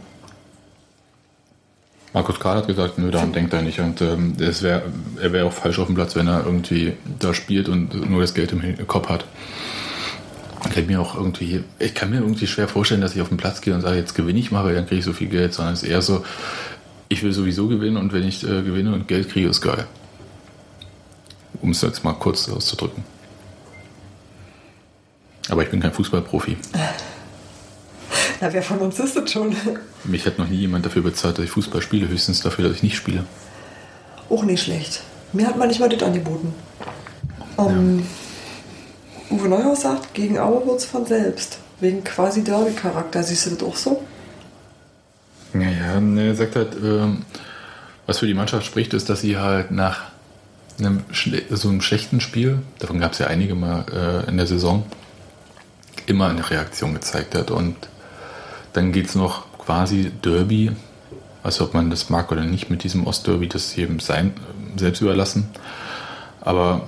Markus Karl hat gesagt, nö, daran denkt er nicht. Und ähm, wär, er wäre auch falsch auf dem Platz, wenn er irgendwie da spielt und nur das Geld im Kopf hat. Ich kann mir auch irgendwie, ich kann mir irgendwie schwer vorstellen, dass ich auf den Platz gehe und sage, jetzt gewinne ich mal, weil dann kriege ich so viel Geld, sondern es ist eher so, ich will sowieso gewinnen und wenn ich äh, gewinne und Geld kriege, ist geil. Um es jetzt mal kurz auszudrücken. Aber ich bin kein Fußballprofi. Na, wer von uns ist das schon? Mich hat noch nie jemand dafür bezahlt, dass ich Fußball spiele, höchstens dafür, dass ich nicht spiele. Auch nicht schlecht. Mir hat man nicht mal das angeboten. Ähm, Uwe Neuhaus sagt, gegen Aue wird es von selbst. Wegen quasi Derby-Charakter. Siehst du das auch so? Naja, ne, er sagt halt, ähm, was für die Mannschaft spricht, ist, dass sie halt nach einem, so einem schlechten Spiel, davon gab es ja einige mal äh, in der Saison, immer eine Reaktion gezeigt hat. Und dann geht es noch quasi Derby, also ob man das mag oder nicht mit diesem Ostderby, das ist jedem sein, selbst überlassen. Aber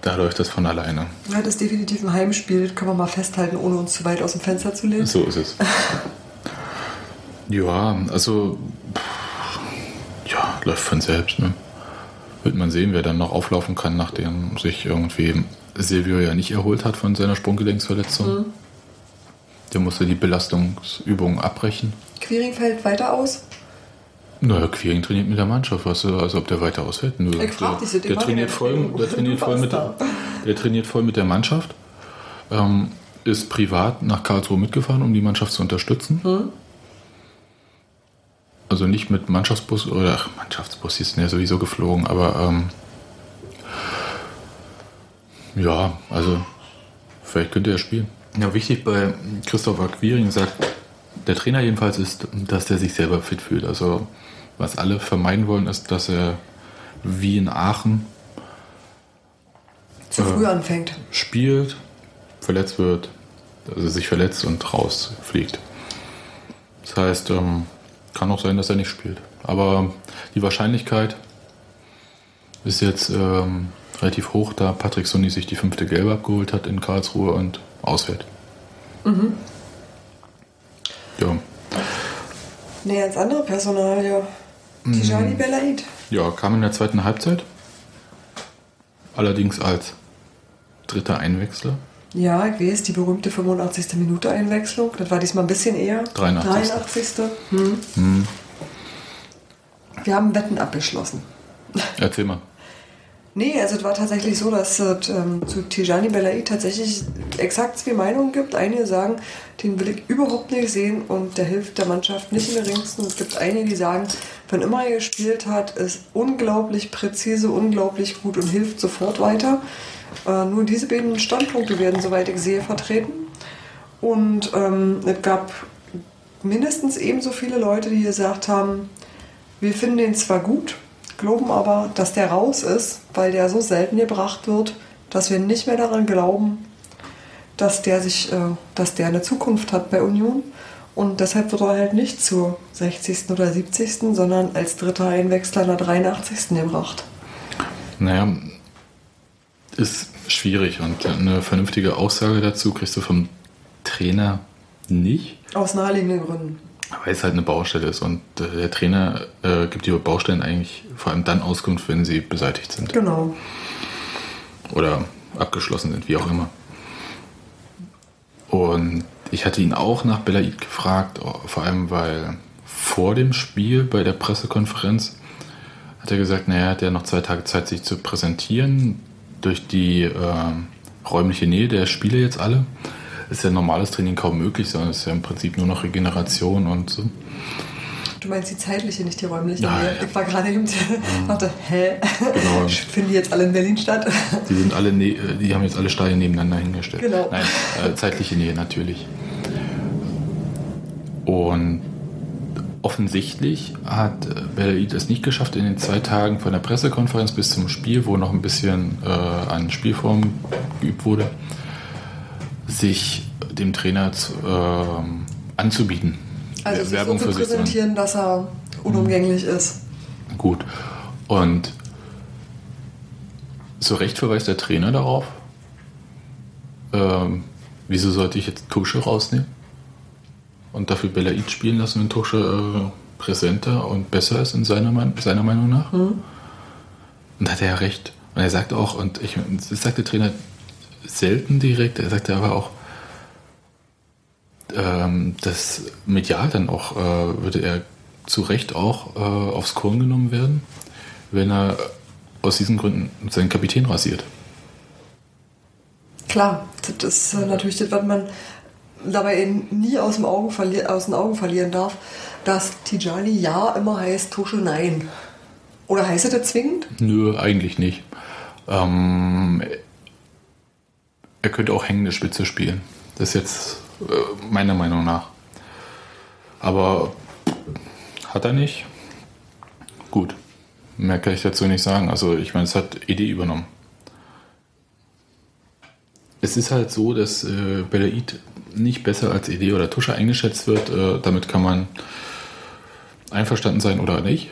da läuft das von alleine. Ja, das ist definitiv ein Heimspiel. Das können wir mal festhalten, ohne uns zu weit aus dem Fenster zu lehnen. So ist es. ja, also ja, läuft von selbst. Ne? Wird man sehen, wer dann noch auflaufen kann, nachdem sich irgendwie Silvio ja nicht erholt hat von seiner Sprunggelenksverletzung. Der musste die Belastungsübungen abbrechen. Quiring fällt weiter aus. Naja, Quiring trainiert mit der Mannschaft, weißt du, also ob der weiter ausfällt. Nur, Ich frag dich, der, trainiert voll, der, trainiert voll mit der, der trainiert voll mit der Mannschaft. Ähm, ist privat nach Karlsruhe mitgefahren, um die Mannschaft zu unterstützen. Hm? Also nicht mit Mannschaftsbus oder ach, Mannschaftsbus, die sind ja sowieso geflogen, aber ähm, ja, also vielleicht könnte er spielen. Ja, wichtig bei Christopher Quiring sagt, der Trainer jedenfalls ist, dass er sich selber fit fühlt. Also was alle vermeiden wollen, ist, dass er wie in Aachen Zu früh anfängt. spielt, verletzt wird, also sich verletzt und rausfliegt. Das heißt, ähm, kann auch sein, dass er nicht spielt. Aber die Wahrscheinlichkeit ist jetzt ähm, relativ hoch, da Patrick Sunny sich die fünfte Gelbe abgeholt hat in Karlsruhe und ausfällt. Ja. Nee, als andere Personalie. Tijani Belaid. ja, kam in der zweiten Halbzeit. Allerdings als dritter Einwechsler. Ja, ich weiß, die berühmte 85. Minute Einwechslung. Das war diesmal ein bisschen eher. 83.. 83. Hm. Wir haben Wetten abgeschlossen. Erzähl mal. Nee, also es war tatsächlich so, dass es ähm, zu Tijani Belaid tatsächlich exakt zwei Meinungen gibt. Einige sagen, den will ich überhaupt nicht sehen und der hilft der Mannschaft nicht im geringsten. Es gibt einige, die sagen, wenn immer er gespielt hat, ist unglaublich präzise, unglaublich gut und hilft sofort weiter. Äh, nur diese beiden Standpunkte werden, soweit ich sehe, vertreten. Und ähm, es gab mindestens ebenso viele Leute, die gesagt haben, wir finden den zwar gut, glauben aber, dass der raus ist, weil der so selten gebracht wird, dass wir nicht mehr daran glauben, dass der sich, äh, dass der eine Zukunft hat bei Union. Und deshalb wird er halt nicht zur 60. oder 70., sondern als dritter Einwechsler in der 83. gebracht. Naja, ist schwierig und eine vernünftige Aussage dazu kriegst du vom Trainer nicht, Aus naheliegenden Gründen. Weil es halt eine Baustelle ist und äh, der Trainer äh, gibt über Baustellen eigentlich vor allem dann Auskunft, wenn sie beseitigt sind Genau. oder abgeschlossen sind, wie auch immer. Und ich hatte ihn auch nach Belaid gefragt, vor allem weil vor dem Spiel bei der Pressekonferenz hat er gesagt, naja, er hat ja noch zwei Tage Zeit, sich zu präsentieren. Durch die ähm, räumliche Nähe der Spiele jetzt alle ist ja normales Training kaum möglich, sondern es ist ja im Prinzip nur noch Regeneration und so. Du meinst die zeitliche, nicht die räumliche. Ja, ja. Ich war gerade eben, warte, hä? Genau. Finden die jetzt alle in Berlin statt? Die sind alle, ne die haben jetzt alle Stadien nebeneinander hingestellt. Genau. Nein, äh, zeitliche Nähe natürlich. Und offensichtlich hat äh, Belaid es nicht geschafft, in den zwei Tagen von der Pressekonferenz bis zum Spiel, wo noch ein bisschen äh, an Spielform geübt wurde, sich dem Trainer zu, ähm, anzubieten. Also sich Werbung so zu präsentieren, dass er unumgänglich ist. Gut. Und zu Recht verweist der Trainer darauf. Ähm, wieso sollte ich jetzt Tusche rausnehmen? Und dafür Belaid spielen lassen, wenn Tusche äh, präsenter und besser ist in seiner, seiner Meinung nach? Und da hat er ja recht. Und er sagt auch, und ich, das sagt der Trainer selten direkt, er sagt aber auch, ähm, das medial dann auch, äh, würde er zu Recht auch äh, aufs Korn genommen werden, wenn er aus diesen Gründen seinen Kapitän rasiert. Klar, das ist natürlich das, was man dabei eben nie aus, dem Augen aus den Augen verlieren darf, dass Tijani ja immer heißt Tusche nein. Oder heißt es das zwingend? Nö, eigentlich nicht. Ähm, er könnte auch hängende Spitze spielen. Das ist jetzt äh, meiner Meinung nach. Aber hat er nicht. Gut. Mehr kann ich dazu nicht sagen. Also ich meine, es hat ED übernommen. Es ist halt so, dass äh, Belaid nicht besser als ED oder Tusche eingeschätzt wird. Äh, damit kann man einverstanden sein oder nicht.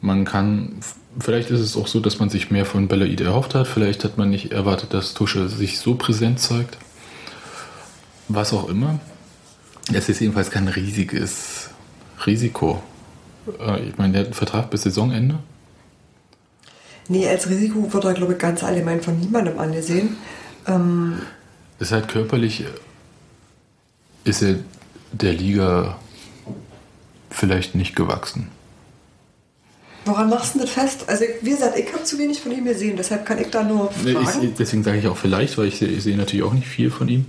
Man kann, vielleicht ist es auch so, dass man sich mehr von Belaid erhofft hat. Vielleicht hat man nicht erwartet, dass Tusche sich so präsent zeigt. Was auch immer. Es ist jedenfalls kein riesiges Risiko. Äh, Ich meine, der hat einen Vertrag bis Saisonende. Nee, als Risiko wird er, glaube ich, ganz allgemein von niemandem angesehen. Ähm, Ist halt körperlich, ist er der Liga vielleicht nicht gewachsen. Woran machst du das fest? Also, wie gesagt, ich habe zu wenig von ihm gesehen, deshalb kann ich da nur fragen. Ich, deswegen sage ich auch vielleicht, weil ich, sehe- ich sehe natürlich auch nicht viel von ihm.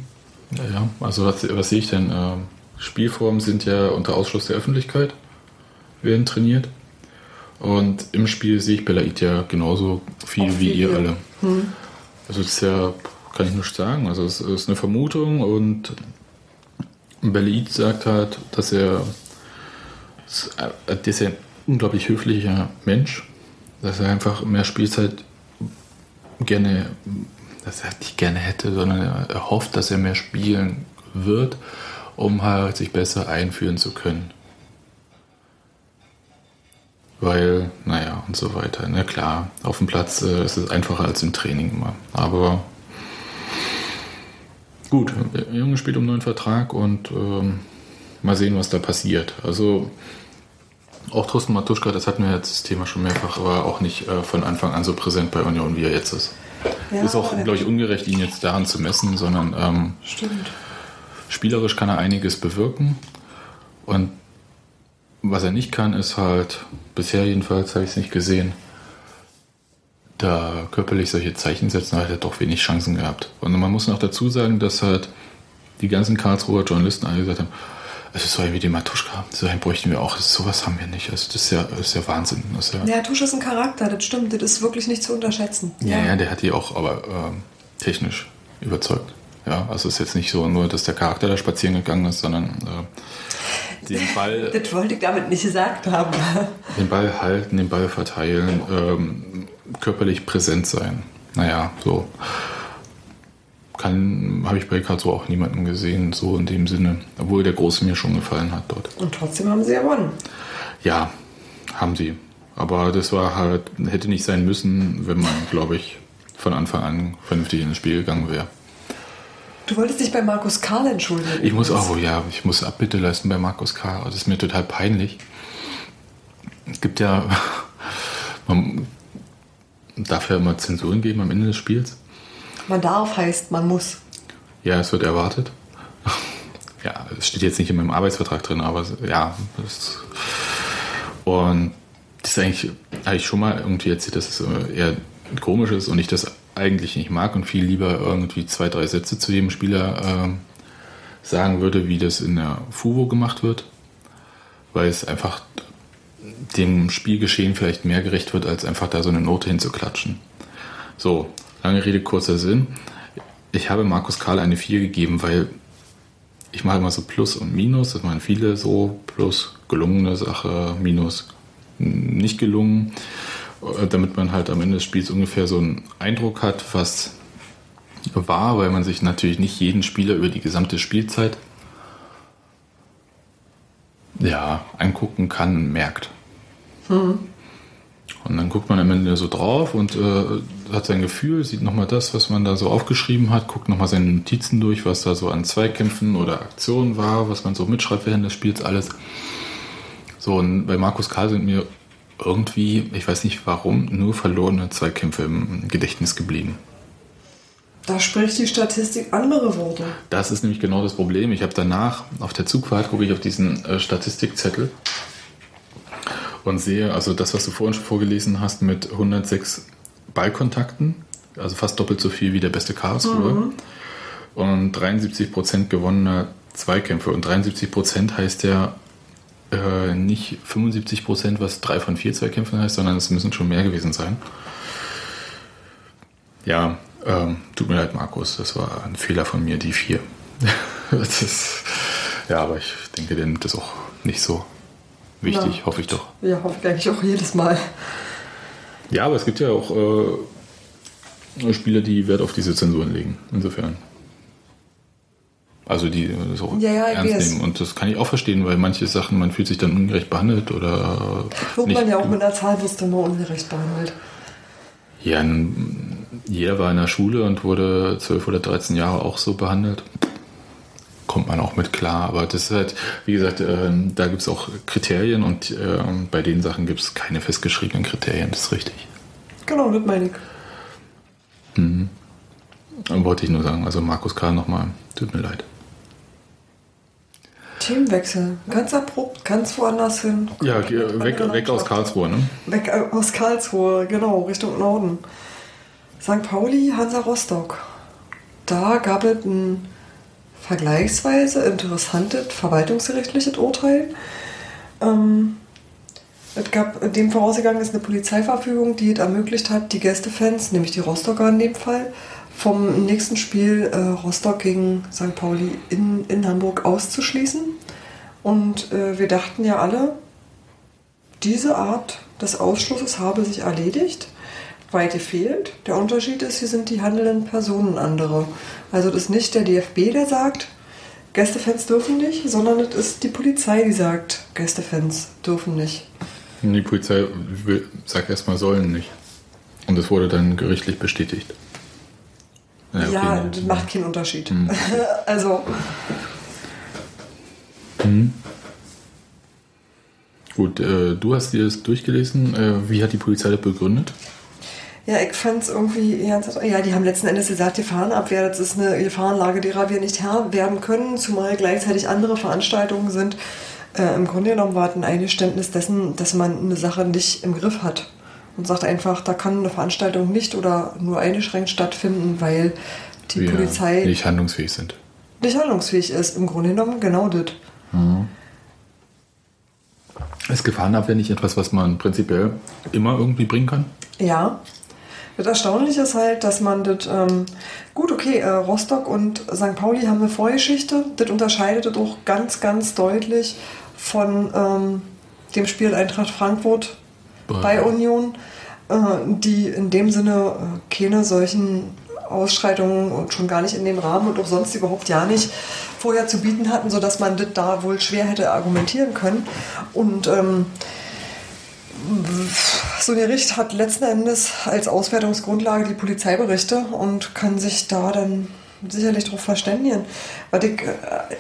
Ja, ja. Also was, was sehe ich denn? Ähm, Spielformen sind ja unter Ausschluss der Öffentlichkeit, werden trainiert. Und im Spiel sehe ich Belaid ja genauso viel Auch wie viel ihr alle. Also es ist ja, kann ich nicht sagen. Also es ist eine Vermutung und Belaid sagt halt, dass er, das ja ein unglaublich höflicher Mensch, dass er einfach mehr Spielzeit gerne, dass er nicht gerne hätte, sondern er, hofft, dass er mehr spielen wird, um halt sich besser einführen zu können. Weil, naja, und so weiter. Na klar, auf dem Platz äh, ist es einfacher als im Training immer. Aber gut, der Junge spielt um neuen Vertrag und ähm, mal sehen, was da passiert. Also auch Thorsten Matuschka, das hatten wir jetzt das Thema schon mehrfach, war auch nicht äh, von Anfang an so präsent bei Union, wie er jetzt ist. Ja, ist auch, glaube ich, ungerecht, ihn jetzt daran zu messen, sondern ähm, spielerisch kann er einiges bewirken. Und was er nicht kann, ist halt, bisher jedenfalls habe ich es nicht gesehen, da körperlich solche Zeichen setzen, hat er doch wenig Chancen gehabt. Und man muss noch dazu sagen, dass halt die ganzen Karlsruher Journalisten alle gesagt haben, also so wie den Matuschka, so einen bräuchten wir auch, sowas haben wir nicht. Also das ist ja, das ist ja Wahnsinn. Das ist ja, Ja, Tusche ist ein Charakter, das stimmt, das ist wirklich nicht zu unterschätzen. ja, ja, der hat die auch aber ähm, technisch überzeugt. Ja, also es ist jetzt nicht so nur, dass der Charakter da spazieren gegangen ist, sondern äh, den Ball, Das wollte ich damit nicht gesagt haben. den Ball halten, den Ball verteilen, ähm, körperlich präsent sein. Naja, so habe ich bei Karlsruhe auch niemanden gesehen, so in dem Sinne, obwohl der Große mir schon gefallen hat dort. Und trotzdem haben sie gewonnen. Ja, haben sie. Aber das war halt, hätte nicht sein müssen, wenn man, glaube ich, von Anfang an vernünftig ins Spiel gegangen wäre. Du wolltest dich bei Markus Karl entschuldigen. Ich muss auch, oh ja, ich muss Abbitte leisten bei Markus K. Das ist mir total peinlich. Es gibt ja, man darf ja immer Zensuren geben am Ende des Spiels. Man darf heißt, man muss. Ja, es wird erwartet. Ja, es steht jetzt nicht in meinem Arbeitsvertrag drin, aber ja. Das, und das ist eigentlich, habe ich schon mal irgendwie erzählt, dass es äh, eher komisch ist und ich das eigentlich nicht mag und viel lieber irgendwie zwei, drei Sätze zu jedem Spieler ähm, sagen würde, wie das in der FUVO gemacht wird. weil es einfach dem Spielgeschehen vielleicht mehr gerecht wird, als einfach da so eine Note hinzuklatschen. So, lange Rede, kurzer Sinn. Ich habe Markus Karl eine 4 gegeben, weil ich mache immer so Plus und Minus, das machen viele so, Plus gelungene Sache, Minus nicht gelungen, äh, damit man halt am Ende des Spiels ungefähr so einen Eindruck hat, was war, weil man sich natürlich nicht jeden Spieler über die gesamte Spielzeit ja, angucken kann, merkt. Und dann guckt man am Ende so drauf und äh, hat sein Gefühl, sieht nochmal das, was man da so aufgeschrieben hat, guckt nochmal seine Notizen durch, was da so an Zweikämpfen oder Aktionen war, was man so mitschreibt während des Spiels, alles. So, und bei Markus Karl sind mir irgendwie, ich weiß nicht warum, nur verlorene Zweikämpfe im Gedächtnis geblieben. Da spricht die Statistik andere Worte. Das ist nämlich genau das Problem. Ich habe danach auf der Zugfahrt gucke ich auf diesen äh, Statistikzettel und sehe, also das, was du vorhin schon vorgelesen hast, mit 106 Ballkontakten, also fast doppelt so viel wie der beste Karlsruhe und 73 Prozent gewonnener Zweikämpfe. Und 73 Prozent heißt ja äh, nicht 75 Prozent, was drei von vier Zweikämpfen heißt, sondern es müssen schon mehr gewesen sein. Ja, ähm, tut mir leid, Markus, das war ein Fehler von mir, die vier. ist, ja, aber ich denke, der nimmt das auch nicht so wichtig, Ja. hoffe ich doch. Ja, hoffe ich eigentlich auch jedes Mal. Ja, aber es gibt ja auch äh, Spieler, die Wert auf diese Zensuren legen. Insofern. Also die das auch Ja, ja, ernst nehmen. Und das kann ich auch verstehen, weil manche Sachen, man fühlt sich dann ungerecht behandelt oder Wird man ja auch mit einer Zahlwurst immer ungerecht behandelt. Ja, jeder war in der Schule und wurde 12 oder 13 Jahre auch so behandelt. Kommt man auch mit klar, aber das ist halt, wie gesagt, ähm, da gibt es auch Kriterien und ähm, bei den Sachen gibt es keine festgeschriebenen Kriterien, das ist richtig. Genau, das meine ich. Dann wollte ich nur sagen, also Markus Karl nochmal, tut mir leid. Themenwechsel. Ganz abrupt, ganz woanders hin. Ja, geh- weg, weg aus Karlsruhe, ne? Weg äh, aus Karlsruhe, genau, Richtung Norden. St. Pauli, Hansa Rostock. Da gab es ein vergleichsweise interessantes verwaltungsgerichtliches Urteil. Ähm, es gab, dem vorausgegangen ist eine Polizeiverfügung, die es ermöglicht hat, die Gästefans, nämlich die Rostocker in dem Fall, vom nächsten Spiel äh, Rostock gegen St. Pauli in, in Hamburg auszuschließen. Und äh, wir dachten ja alle, diese Art des Ausschlusses habe sich erledigt. Weit gefehlt. Der Unterschied ist, hier sind die handelnden Personen andere. Also das ist nicht der DFB, der sagt, Gästefans dürfen nicht, sondern es ist die Polizei, die sagt, Gästefans dürfen nicht. Die Polizei will, sagt erstmal sollen nicht. Und das wurde dann gerichtlich bestätigt. okay, Ja, ne. das macht keinen Unterschied. also, Gut, äh, du hast dir das durchgelesen. Äh, wie hat die Polizei das begründet? Ja, ich fand es irgendwie, ja, die haben letzten Endes gesagt, Gefahrenabwehr, das ist eine Gefahrenlage, derer wir nicht Herr werden können, zumal gleichzeitig andere Veranstaltungen sind. Äh, Im Grunde genommen war es ein Eingeständnis dessen, dass man eine Sache nicht im Griff hat. Und sagt einfach, da kann eine Veranstaltung nicht oder nur eingeschränkt stattfinden, weil die Wir Polizei nicht handlungsfähig sind. nicht handlungsfähig ist. Im Grunde genommen genau das. Ist Gefahrenabwehr nicht etwas, was man prinzipiell immer irgendwie bringen kann? Ja. Das Erstaunliche ist halt, dass man das, ähm, gut, okay, äh, Rostock und St. Pauli haben eine Vorgeschichte. Das unterscheidet das auch ganz, ganz deutlich von ähm, dem Spiel Eintracht Frankfurt Bei- bei Union, äh, die in dem Sinne äh, keine solchen Ausschreitungen und schon gar nicht in dem Rahmen und auch sonst überhaupt ja nicht vorher zu bieten hatten, sodass man das da wohl schwer hätte argumentieren können. Und ähm, so ein Gericht hat letzten Endes als Auswertungsgrundlage die Polizeiberichte und kann sich da dann sicherlich darauf verständigen. Was ich äh,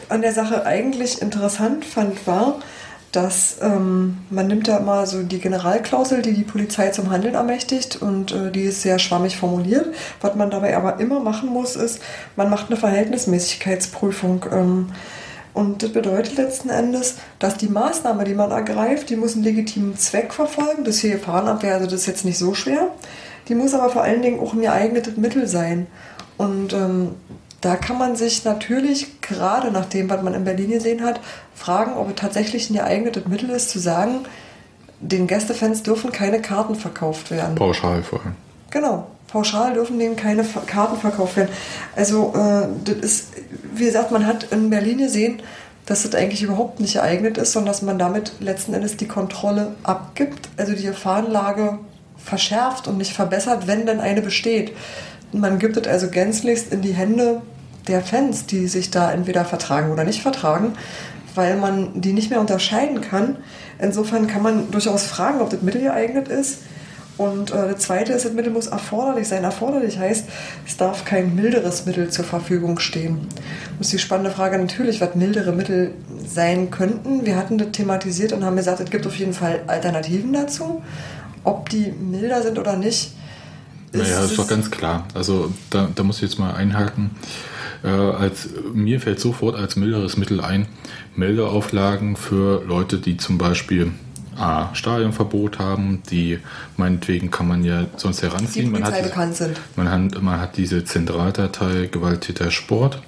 an der Sache eigentlich interessant fand, war, dass ähm, man nimmt da immer so die Generalklausel, die die Polizei zum Handeln ermächtigt und äh, die ist sehr schwammig formuliert. Was man dabei aber immer machen muss, ist, man macht eine Verhältnismäßigkeitsprüfung. Ähm, und das bedeutet letzten Endes, dass die Maßnahme, die man ergreift, die muss einen legitimen Zweck verfolgen. Das hier Gefahrenabwehr, also das ist jetzt nicht so schwer. Die muss aber vor allen Dingen auch ein geeignetes Mittel sein. Und ähm, da kann man sich natürlich, gerade nach dem, was man in Berlin gesehen hat, fragen, ob es tatsächlich ein geeignetes Mittel ist, zu sagen, den Gästefans dürfen keine Karten verkauft werden. Pauschal vor allem. Genau. Pauschal dürfen denen keine Karten verkauft werden. Also, äh, das ist, wie gesagt, man hat in Berlin gesehen, dass das eigentlich überhaupt nicht geeignet ist, sondern dass man damit letzten Endes die Kontrolle abgibt, also die Gefahrenlage verschärft und nicht verbessert, wenn denn eine besteht. Man gibt es also gänzlichst in die Hände der Fans, die sich da entweder vertragen oder nicht vertragen, weil man die nicht mehr unterscheiden kann. Insofern kann man durchaus fragen, ob das Mittel geeignet ist. Und äh, das Zweite ist, das Mittel muss erforderlich sein. Erforderlich heißt, es darf kein milderes Mittel zur Verfügung stehen. Das ist die spannende Frage natürlich, was mildere Mittel sein könnten. Wir hatten das thematisiert und haben gesagt, es gibt auf jeden Fall Alternativen dazu. Ob die milder sind oder nicht, Naja, ist doch ganz klar. Also da, da muss ich jetzt mal einhaken. Äh, als, mir fällt sofort als milderes Mittel ein, Meldeauflagen für Leute, die zum Beispiel A, Stadionverbot haben, die meinetwegen kann man ja sonst die heranziehen. Man Polizei hat, bekannt sind. man, hat, man hat diese Zentraldatei Gewalttäter Sport,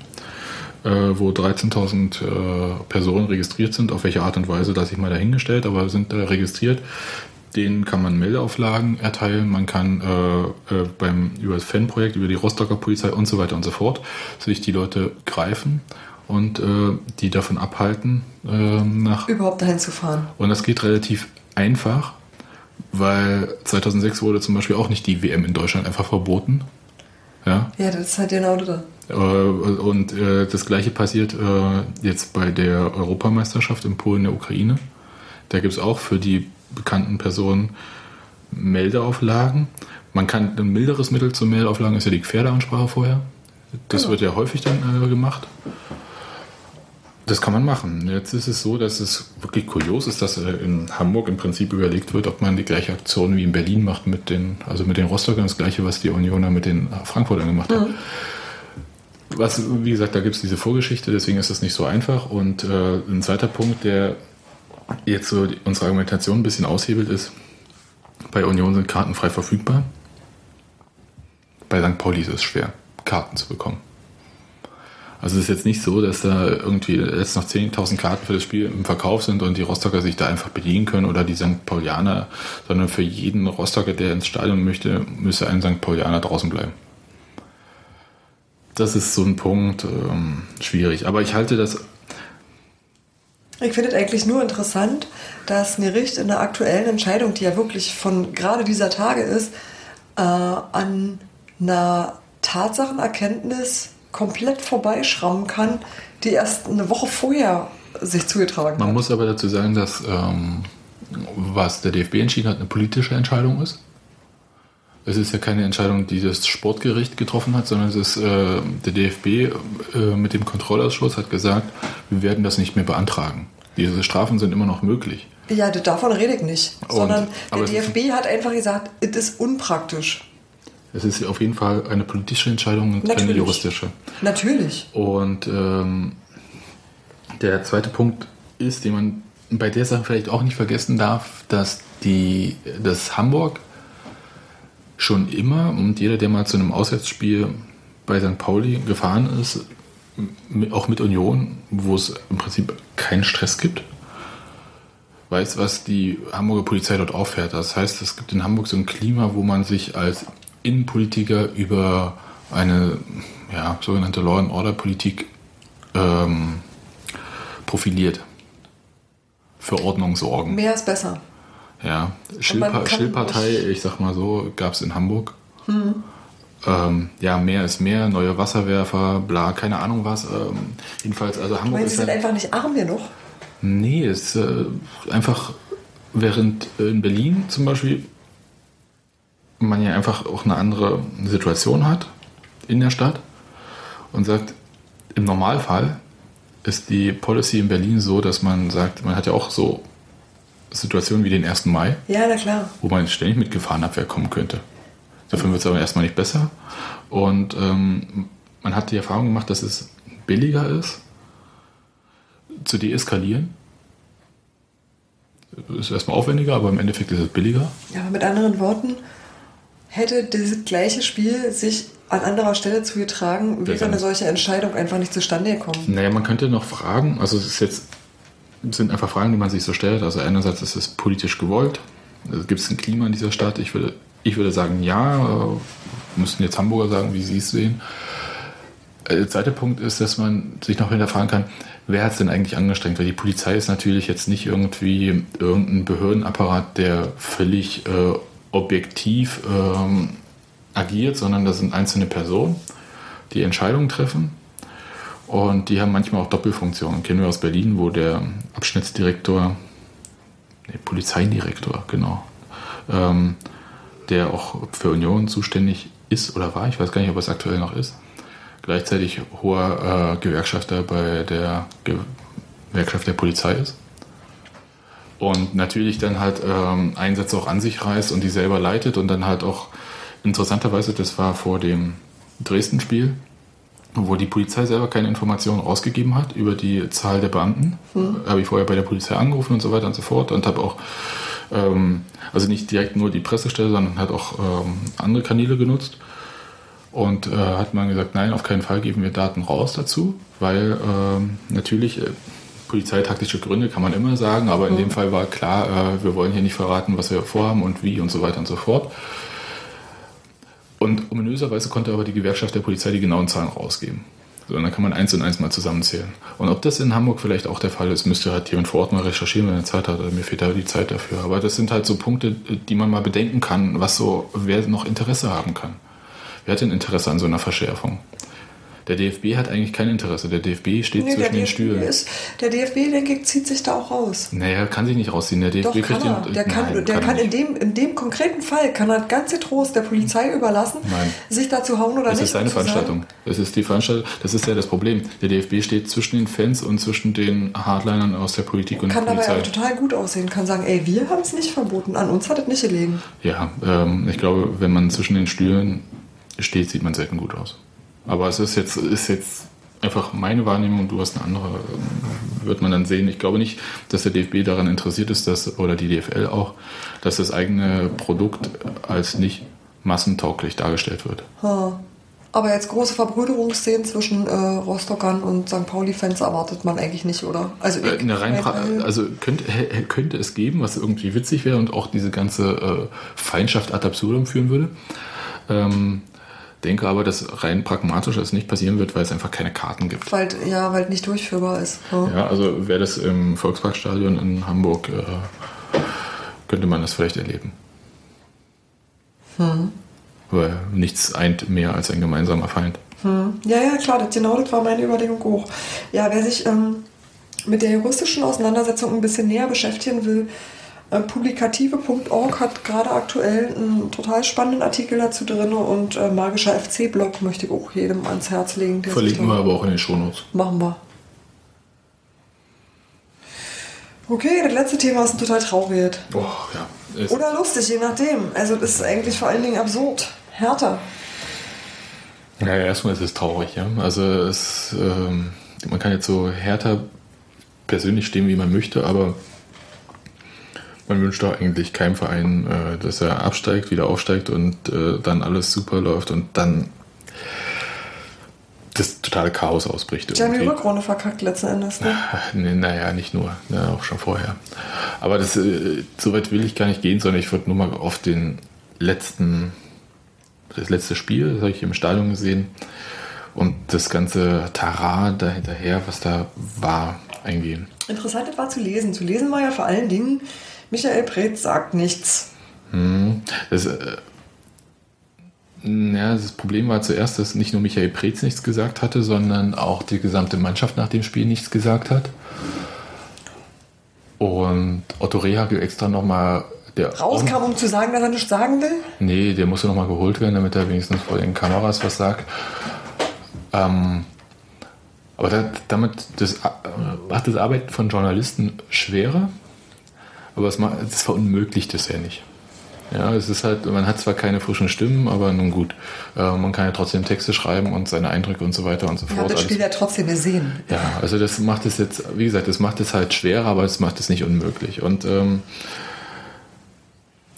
äh, wo 13.000 äh, Personen registriert sind. Auf welche Art und Weise, lasse ich mal dahingestellt, aber sind da registriert. Denen kann man Meldeauflagen erteilen. Man kann äh, äh, beim über das Fanprojekt, über die Rostocker Polizei und so weiter und so fort sich die Leute greifen und äh, die davon abhalten, äh, nach Überhaupt dahin zu fahren. und das geht relativ einfach, weil 2006 wurde zum Beispiel auch nicht die WM in Deutschland einfach verboten. Ja. Ja, das ist halt genau das. Äh, Und äh, das gleiche passiert äh, jetzt bei der Europameisterschaft in Polen der Ukraine. Da gibt es auch für die bekannten Personen Meldeauflagen. Man kann ein milderes Mittel zur Meldeauflagen ist ja die Gefährderansprache vorher. Das Genau. wird ja häufig dann äh, gemacht. Das kann man machen. Jetzt ist es so, dass es wirklich kurios ist, dass äh, in Hamburg im Prinzip überlegt wird, ob man die gleiche Aktion wie in Berlin macht mit den, also mit den Rostockern, das gleiche, was die Unioner mit den Frankfurtern gemacht haben. Was, wie gesagt, da gibt es diese Vorgeschichte, deswegen ist das nicht so einfach. Und äh, ein zweiter Punkt, der jetzt so unsere Argumentation ein bisschen aushebelt, ist, bei Union sind Karten frei verfügbar. Bei St. Pauli ist es schwer, Karten zu bekommen. Also es ist jetzt nicht so, dass da irgendwie jetzt noch 10.000 Karten für das Spiel im Verkauf sind und die Rostocker sich da einfach bedienen können oder die St. Paulianer, sondern für jeden Rostocker, der ins Stadion möchte, müsste ein St. Paulianer draußen bleiben. Das ist so ein Punkt, ähm, schwierig. Aber ich halte das Ich finde es eigentlich nur interessant, dass ein Gericht in der aktuellen Entscheidung, die ja wirklich von gerade dieser Tage ist, äh, an einer Tatsachenerkenntnis komplett vorbeischrammen kann, die erst eine Woche vorher sich zugetragen Man hat. muss aber dazu sagen, dass ähm, was der DFB entschieden hat, eine politische Entscheidung ist. Es ist ja keine Entscheidung, die das Sportgericht getroffen hat, sondern es ist äh, der DFB äh, mit dem Kontrollausschuss hat gesagt, wir werden das nicht mehr beantragen. Diese Strafen sind immer noch möglich. Ja, davon rede ich nicht. sondern aber der DFB hat einfach gesagt, es ist unpraktisch. Es ist auf jeden Fall eine politische Entscheidung und keine Natürlich. juristische. Natürlich. Und ähm, der zweite Punkt ist, den man bei der Sache vielleicht auch nicht vergessen darf, dass die, dass Hamburg schon immer und jeder, der mal zu einem Auswärtsspiel bei St. Pauli gefahren ist, auch mit Union, wo es im Prinzip keinen Stress gibt, weiß, was die Hamburger Polizei dort auffährt. Das heißt, es gibt in Hamburg so ein Klima, wo man sich als Innenpolitiker über eine ja, sogenannte Law and Order Politik ähm, profiliert. Für Ordnung sorgen. Mehr ist besser. Ja, Schillpa Schillpartei, ich sag mal so, gab es in Hamburg. Hm. Ähm, ja, mehr ist mehr, neue Wasserwerfer, bla, keine Ahnung was. Ähm, jedenfalls, also Hamburg meine, sie ist sind ja, einfach nicht arm genug. Nee, es ist äh, einfach, während in Berlin zum Beispiel man ja einfach auch eine andere Situation hat in der Stadt und sagt, im Normalfall ist die Policy in Berlin so, dass man sagt, man hat ja auch so Situationen wie den 1. Mai, Ja, na klar. wo man ständig mit Gefahrenabwehr kommen könnte. Dafür wird es aber erstmal nicht besser. Und ähm, man hat die Erfahrung gemacht, dass es billiger ist, zu deeskalieren. Ist erstmal aufwendiger, aber im Endeffekt ist es billiger. Ja, aber mit anderen Worten, hätte dieses gleiche Spiel sich an anderer Stelle zugetragen, wäre eine solche Entscheidung einfach nicht zustande gekommen. Naja, man könnte noch fragen, also es ist jetzt, sind einfach Fragen, die man sich so stellt. Also einerseits ist es politisch gewollt. Also Gibt es ein Klima in dieser Stadt? Ich würde, ich würde sagen, ja. Äh, müssten jetzt Hamburger sagen, wie sie es sehen. Äh, Der zweite Punkt ist, dass man sich noch hinterfragen kann, wer hat es denn eigentlich angestrengt? Weil die Polizei ist natürlich jetzt nicht irgendwie irgendein Behördenapparat, der völlig äh, objektiv ähm, agiert, sondern das sind einzelne Personen, die Entscheidungen treffen. Und die haben manchmal auch Doppelfunktionen. Kennen wir aus Berlin, wo der Abschnittsdirektor, nee, Polizeidirektor, genau, ähm, der auch für Union zuständig ist oder war, ich weiß gar nicht, ob es aktuell noch ist, gleichzeitig hoher äh, Gewerkschafter bei der Gewerkschaft der Polizei ist. Und natürlich dann halt ähm, Einsätze auch an sich reißt und die selber leitet und dann halt auch interessanterweise, das war vor dem Dresden-Spiel, wo die Polizei selber keine Informationen rausgegeben hat über die Zahl der Beamten. Habe ich vorher bei der Polizei angerufen und so weiter und so fort und habe auch, ähm, also nicht direkt nur die Pressestelle, sondern halt auch ähm, andere Kanäle genutzt. Und äh, hat man gesagt, nein, auf keinen Fall geben wir Daten raus dazu, weil ähm, natürlich äh, polizeitaktische Gründe kann man immer sagen, aber in dem Fall war klar, äh, wir wollen hier nicht verraten, was wir vorhaben und wie und so weiter und so fort. Und ominöserweise konnte aber die Gewerkschaft der Polizei die genauen Zahlen rausgeben. So, und dann kann man eins und eins mal zusammenzählen. Und ob das in Hamburg vielleicht auch der Fall ist, müsste halt jemand vor Ort mal recherchieren, wenn er Zeit hat. Mir fehlt da die Zeit dafür. Aber das sind halt so Punkte, die man mal bedenken kann, was so, wer noch Interesse haben kann. Wer hat denn Interesse an so einer Verschärfung? Der DFB hat eigentlich kein Interesse. Der DFB steht Nee, zwischen den DFB, Stühlen. ist, der DFB, denke ich, zieht sich da auch raus. Naja, kann sich nicht rausziehen. Der DFB Doch, kann kriegt er. den. Der kann, Nein, der kann, er in, dem, in dem konkreten Fall, kann er ganz Trost der Polizei überlassen, Nein. sich da zu hauen oder Das nicht. ist seine Veranstaltung. Das ist die Veranstaltung. Das ist ja das Problem. Der DFB steht zwischen den Fans und zwischen den Hardlinern aus der Politik und Kann der dabei Polizei. auch total gut aussehen, kann sagen, ey, wir haben es nicht verboten, an uns hat es nicht gelegen. Ja, ähm, ich glaube, wenn man zwischen den Stühlen steht, sieht man selten gut aus. Aber es ist jetzt, ist jetzt einfach meine Wahrnehmung, du hast eine andere, ähm, wird man dann sehen. Ich glaube nicht, dass der DFB daran interessiert ist, dass, oder die DFL auch, dass das eigene Produkt als nicht massentauglich dargestellt wird. Ha. Aber jetzt große Verbrüderungsszenen zwischen äh, Rostockern und St. Pauli-Fans erwartet man eigentlich nicht, oder? Also, Äh, Eine rein also könnte, könnte es geben, was irgendwie witzig wäre und auch diese ganze äh, Feindschaft ad absurdum führen würde. Ähm, denke aber, dass rein pragmatisch das nicht passieren wird, weil es einfach keine Karten gibt. weil, ja, weil es nicht durchführbar ist. Ja. Ja, also wäre das im Volksparkstadion in Hamburg, äh, könnte man das vielleicht erleben. Weil nichts eint mehr als ein gemeinsamer Feind. Ja, ja, klar, das, genau das war meine Überlegung auch. Ja, wer sich ähm, mit der juristischen Auseinandersetzung ein bisschen näher beschäftigen will, publikative.org hat gerade aktuell einen total spannenden Artikel dazu drin und äh, magischer FC-Blog möchte ich auch jedem ans Herz legen. Verlinken wir aber auch in den Shownotes. Machen wir. Okay, das letzte Thema ist ein total trauriges. Oh, ja. Oder lustig, je nachdem. Also das ist eigentlich vor allen Dingen absurd. Härter. Naja, erstmal ist es traurig, ja. Also es, ähm, man kann jetzt so härter persönlich stehen, wie man möchte, aber man wünscht doch eigentlich keinem Verein, äh, dass er absteigt, wieder aufsteigt und äh, dann alles super läuft und dann das totale Chaos ausbricht. Die haben die. Rückrunde verkackt letzten Endes. Ne? Nee, naja, nicht nur, ne, auch schon vorher. Aber das, äh, so weit will ich gar nicht gehen, sondern ich würde nur mal auf den letzten, das letzte Spiel, das habe ich im Stadion gesehen, und das ganze Tara da hinterher, was da war, eingehen. Interessant war zu lesen. Zu lesen war ja vor allen Dingen, Michael Preetz sagt nichts. Das, äh, ja, das Problem war zuerst, dass nicht nur Michael Preetz nichts gesagt hatte, sondern auch die gesamte Mannschaft nach dem Spiel nichts gesagt hat. Und Otto Rehagel extra nochmal der Rauskam, um zu sagen, dass er nichts sagen will. Nee, der musste nochmal geholt werden, damit er wenigstens vor den Kameras was sagt. Ähm, aber da, damit das, äh, macht das Arbeiten von Journalisten schwerer, aber es, macht, es verunmöglicht es ja nicht. Ja, es ist halt, man hat zwar keine frischen Stimmen, aber nun gut. Äh, man kann ja trotzdem Texte schreiben und seine Eindrücke und so weiter und so fort. das alles- Spiel ja trotzdem gesehen. ja, also das macht es jetzt, wie gesagt, das macht es halt schwerer, aber es macht es nicht unmöglich. Und ähm,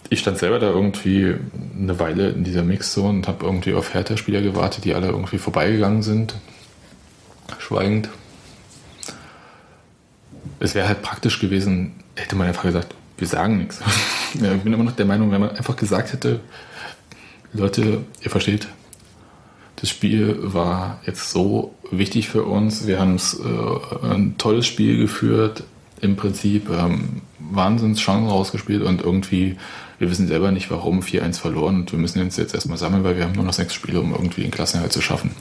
ich stand selber da irgendwie eine Weile in dieser Mixzone und habe irgendwie auf Hertha-Spieler gewartet, die alle irgendwie vorbeigegangen sind. Schweigend. Es wäre halt praktisch gewesen, hätte man einfach gesagt, wir sagen nichts. Ja, ich bin immer noch der Meinung, wenn man einfach gesagt hätte, Leute, ihr versteht, das Spiel war jetzt so wichtig für uns. Wir haben äh, ein tolles Spiel geführt, im Prinzip ähm, Wahnsinnschancen rausgespielt und irgendwie, wir wissen selber nicht warum, 4-1 verloren und wir müssen uns jetzt erstmal sammeln, weil wir haben nur noch sechs Spiele, um irgendwie den Klassenerhalt zu schaffen.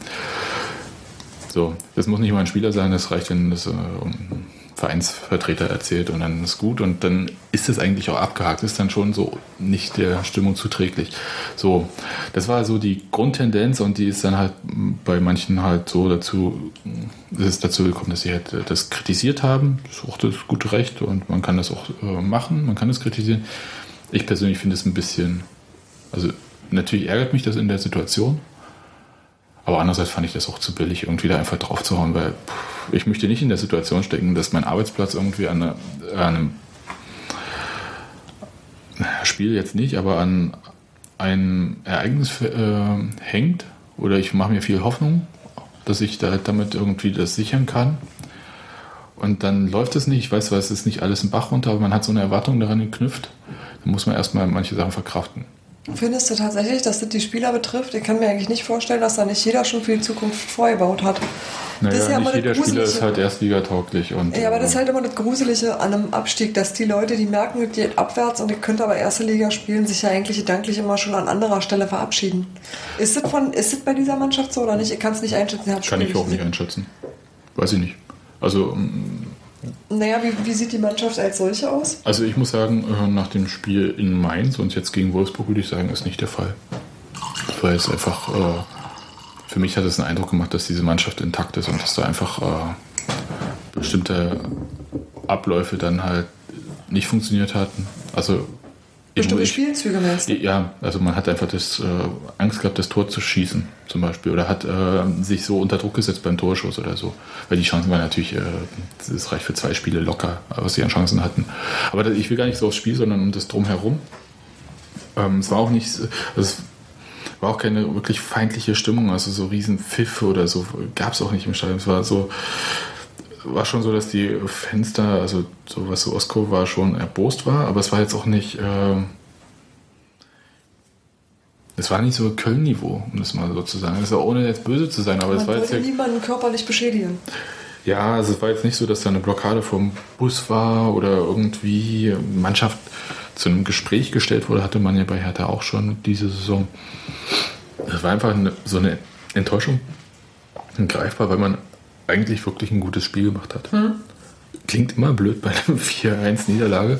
So, das muss nicht mal ein Spieler sein, das reicht, wenn das äh, Vereinsvertreter erzählt und dann ist gut und dann ist es eigentlich auch abgehakt, ist dann schon so nicht der Stimmung zuträglich. So, das war so die Grundtendenz und die ist dann halt bei manchen halt so dazu, es ist dazu gekommen, dass sie halt das kritisiert haben. Das ist auch das gute Recht und man kann das auch äh, machen, man kann das kritisieren. Ich persönlich finde es ein bisschen, also natürlich ärgert mich das in der Situation, aber andererseits fand ich das auch zu billig, irgendwie da einfach drauf zu hauen, weil pff, ich möchte nicht in der Situation stecken, dass mein Arbeitsplatz irgendwie an, einem Spiel jetzt nicht, aber an ein Ereignis äh, hängt oder ich mache mir viel Hoffnung, dass ich da damit irgendwie das sichern kann. Und dann läuft es nicht. Ich weiß es ist nicht alles im Bach runter, aber man hat so eine Erwartung daran geknüpft. Da muss man erstmal manche Sachen verkraften. Findest du tatsächlich, dass das die Spieler betrifft? Ich kann mir eigentlich nicht vorstellen, dass da nicht jeder schon viel Zukunft vorgebaut hat. Naja, Das ist ja nicht jeder Spieler ist halt erstligatauglich. Und, Ja, aber das ist äh, halt immer das Gruselige an einem Abstieg, dass die Leute, die merken, es geht abwärts und ihr könnt aber erste Liga spielen, sich ja eigentlich gedanklich immer schon an anderer Stelle verabschieden. Ist das, von, ist das bei dieser Mannschaft so oder nicht? Ich kann es nicht einschätzen. kann ich auch nicht einschätzen. Weiß ich nicht. Also, ähm, Naja, wie, wie sieht die Mannschaft als solche aus? also ich muss sagen, äh, nach dem Spiel in Mainz und jetzt gegen Wolfsburg würde ich sagen, ist nicht der Fall. Weil es einfach, äh, für mich hat es einen Eindruck gemacht, dass diese Mannschaft intakt ist und dass da einfach äh, bestimmte Abläufe dann halt nicht funktioniert hatten. Also Bestimmte ich- Spielzüge meinst du? Ja, also man hat einfach das, äh, Angst gehabt, das Tor zu schießen, zum Beispiel. Oder hat äh, sich so unter Druck gesetzt beim Torschuss oder so. Weil die Chancen waren natürlich, äh, das reicht für zwei Spiele locker, was sie an Chancen hatten. Aber ich will gar nicht so aufs Spiel, sondern um das Drumherum. Ähm, es war auch nicht, also es war auch keine wirklich feindliche Stimmung, also so riesen Pfiffe oder so gab es auch nicht im Stadion. Es war so, war schon so, dass die Fenster, also so was so Osko war, schon erbost war, aber es war jetzt auch nicht, äh, es war nicht so Köln-Niveau, um das mal so zu sagen. Das war ohne jetzt böse zu sein, aber es Man war jetzt wollte ja, niemanden körperlich beschädigen. ja, also es war jetzt nicht so, dass da eine Blockade vom Bus war oder irgendwie Mannschaft zu einem Gespräch gestellt wurde, hatte man ja bei Hertha auch schon diese Saison. Es war einfach eine, so eine Enttäuschung greifbar, weil man eigentlich wirklich ein gutes Spiel gemacht hat. Klingt immer blöd bei einer 4-1-Niederlage,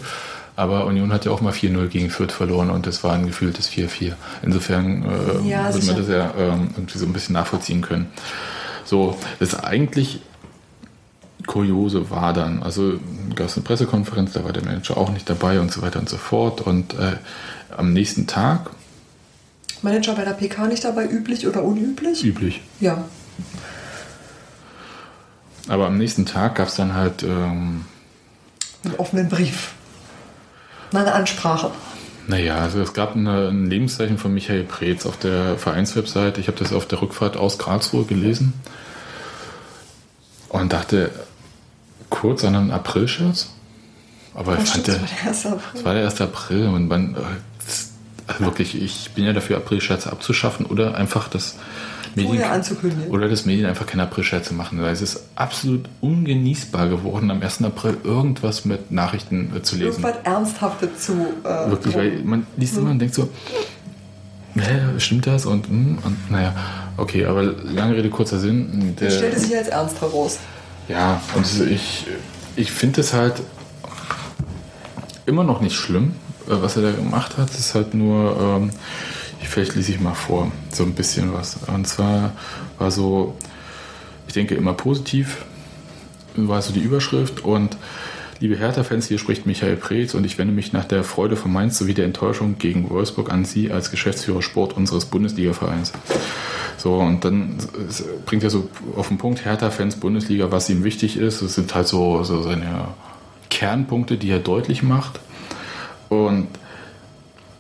aber Union hat ja auch mal 4-0 gegen Fürth verloren und das war ein gefühltes 4-4. Insofern äh, Ja, wird man das ja ähm, irgendwie so ein bisschen nachvollziehen können. So, das eigentlich Kuriose war dann, also gab es eine Pressekonferenz, da war der Manager auch nicht dabei und so weiter und so fort. Und äh, am nächsten Tag, Manager bei der PK nicht dabei, üblich oder unüblich? üblich, Ja. Aber am nächsten Tag gab es dann halt, ähm, Einen offenen Brief. Eine Ansprache. naja, also es gab eine, ein Lebenszeichen von Michael Preetz auf der Vereinswebseite. Ich habe das auf der Rückfahrt aus Karlsruhe gelesen und dachte kurz an einen April-Scherz. Aber ich fand der, das war der 1. April. Es war der 1. April und man, äh, also wirklich, ich bin ja dafür, Aprilscherze abzuschaffen oder einfach das Medien, Vorher anzukündigen. oder das Medien einfach keine Aprilscherze machen, weil es ist absolut ungenießbar geworden, am 1. April irgendwas mit Nachrichten äh, zu lesen. Irgendwas Ernsthaftes zu. Äh, Wirklich, weil man liest immer und denkt so, hä, stimmt das? Und, hm, und naja, okay, aber lange Rede, kurzer Sinn. das stellte Der, sich als ernst heraus. ja, und ich, ich finde es halt immer noch nicht schlimm, äh, was er da gemacht hat. Es ist halt nur, ähm, vielleicht lese ich mal vor, so ein bisschen was. Und zwar war so, ich denke immer positiv, war so die Überschrift und Liebe Hertha-Fans, hier spricht Michael Preetz und ich wende mich nach der Freude von Mainz sowie der Enttäuschung gegen Wolfsburg an Sie als Geschäftsführer Sport unseres Bundesliga-Vereins. So, und dann bringt er so auf den Punkt Hertha-Fans Bundesliga, was ihm wichtig ist. Das sind halt so, so seine Kernpunkte, die er deutlich macht. Und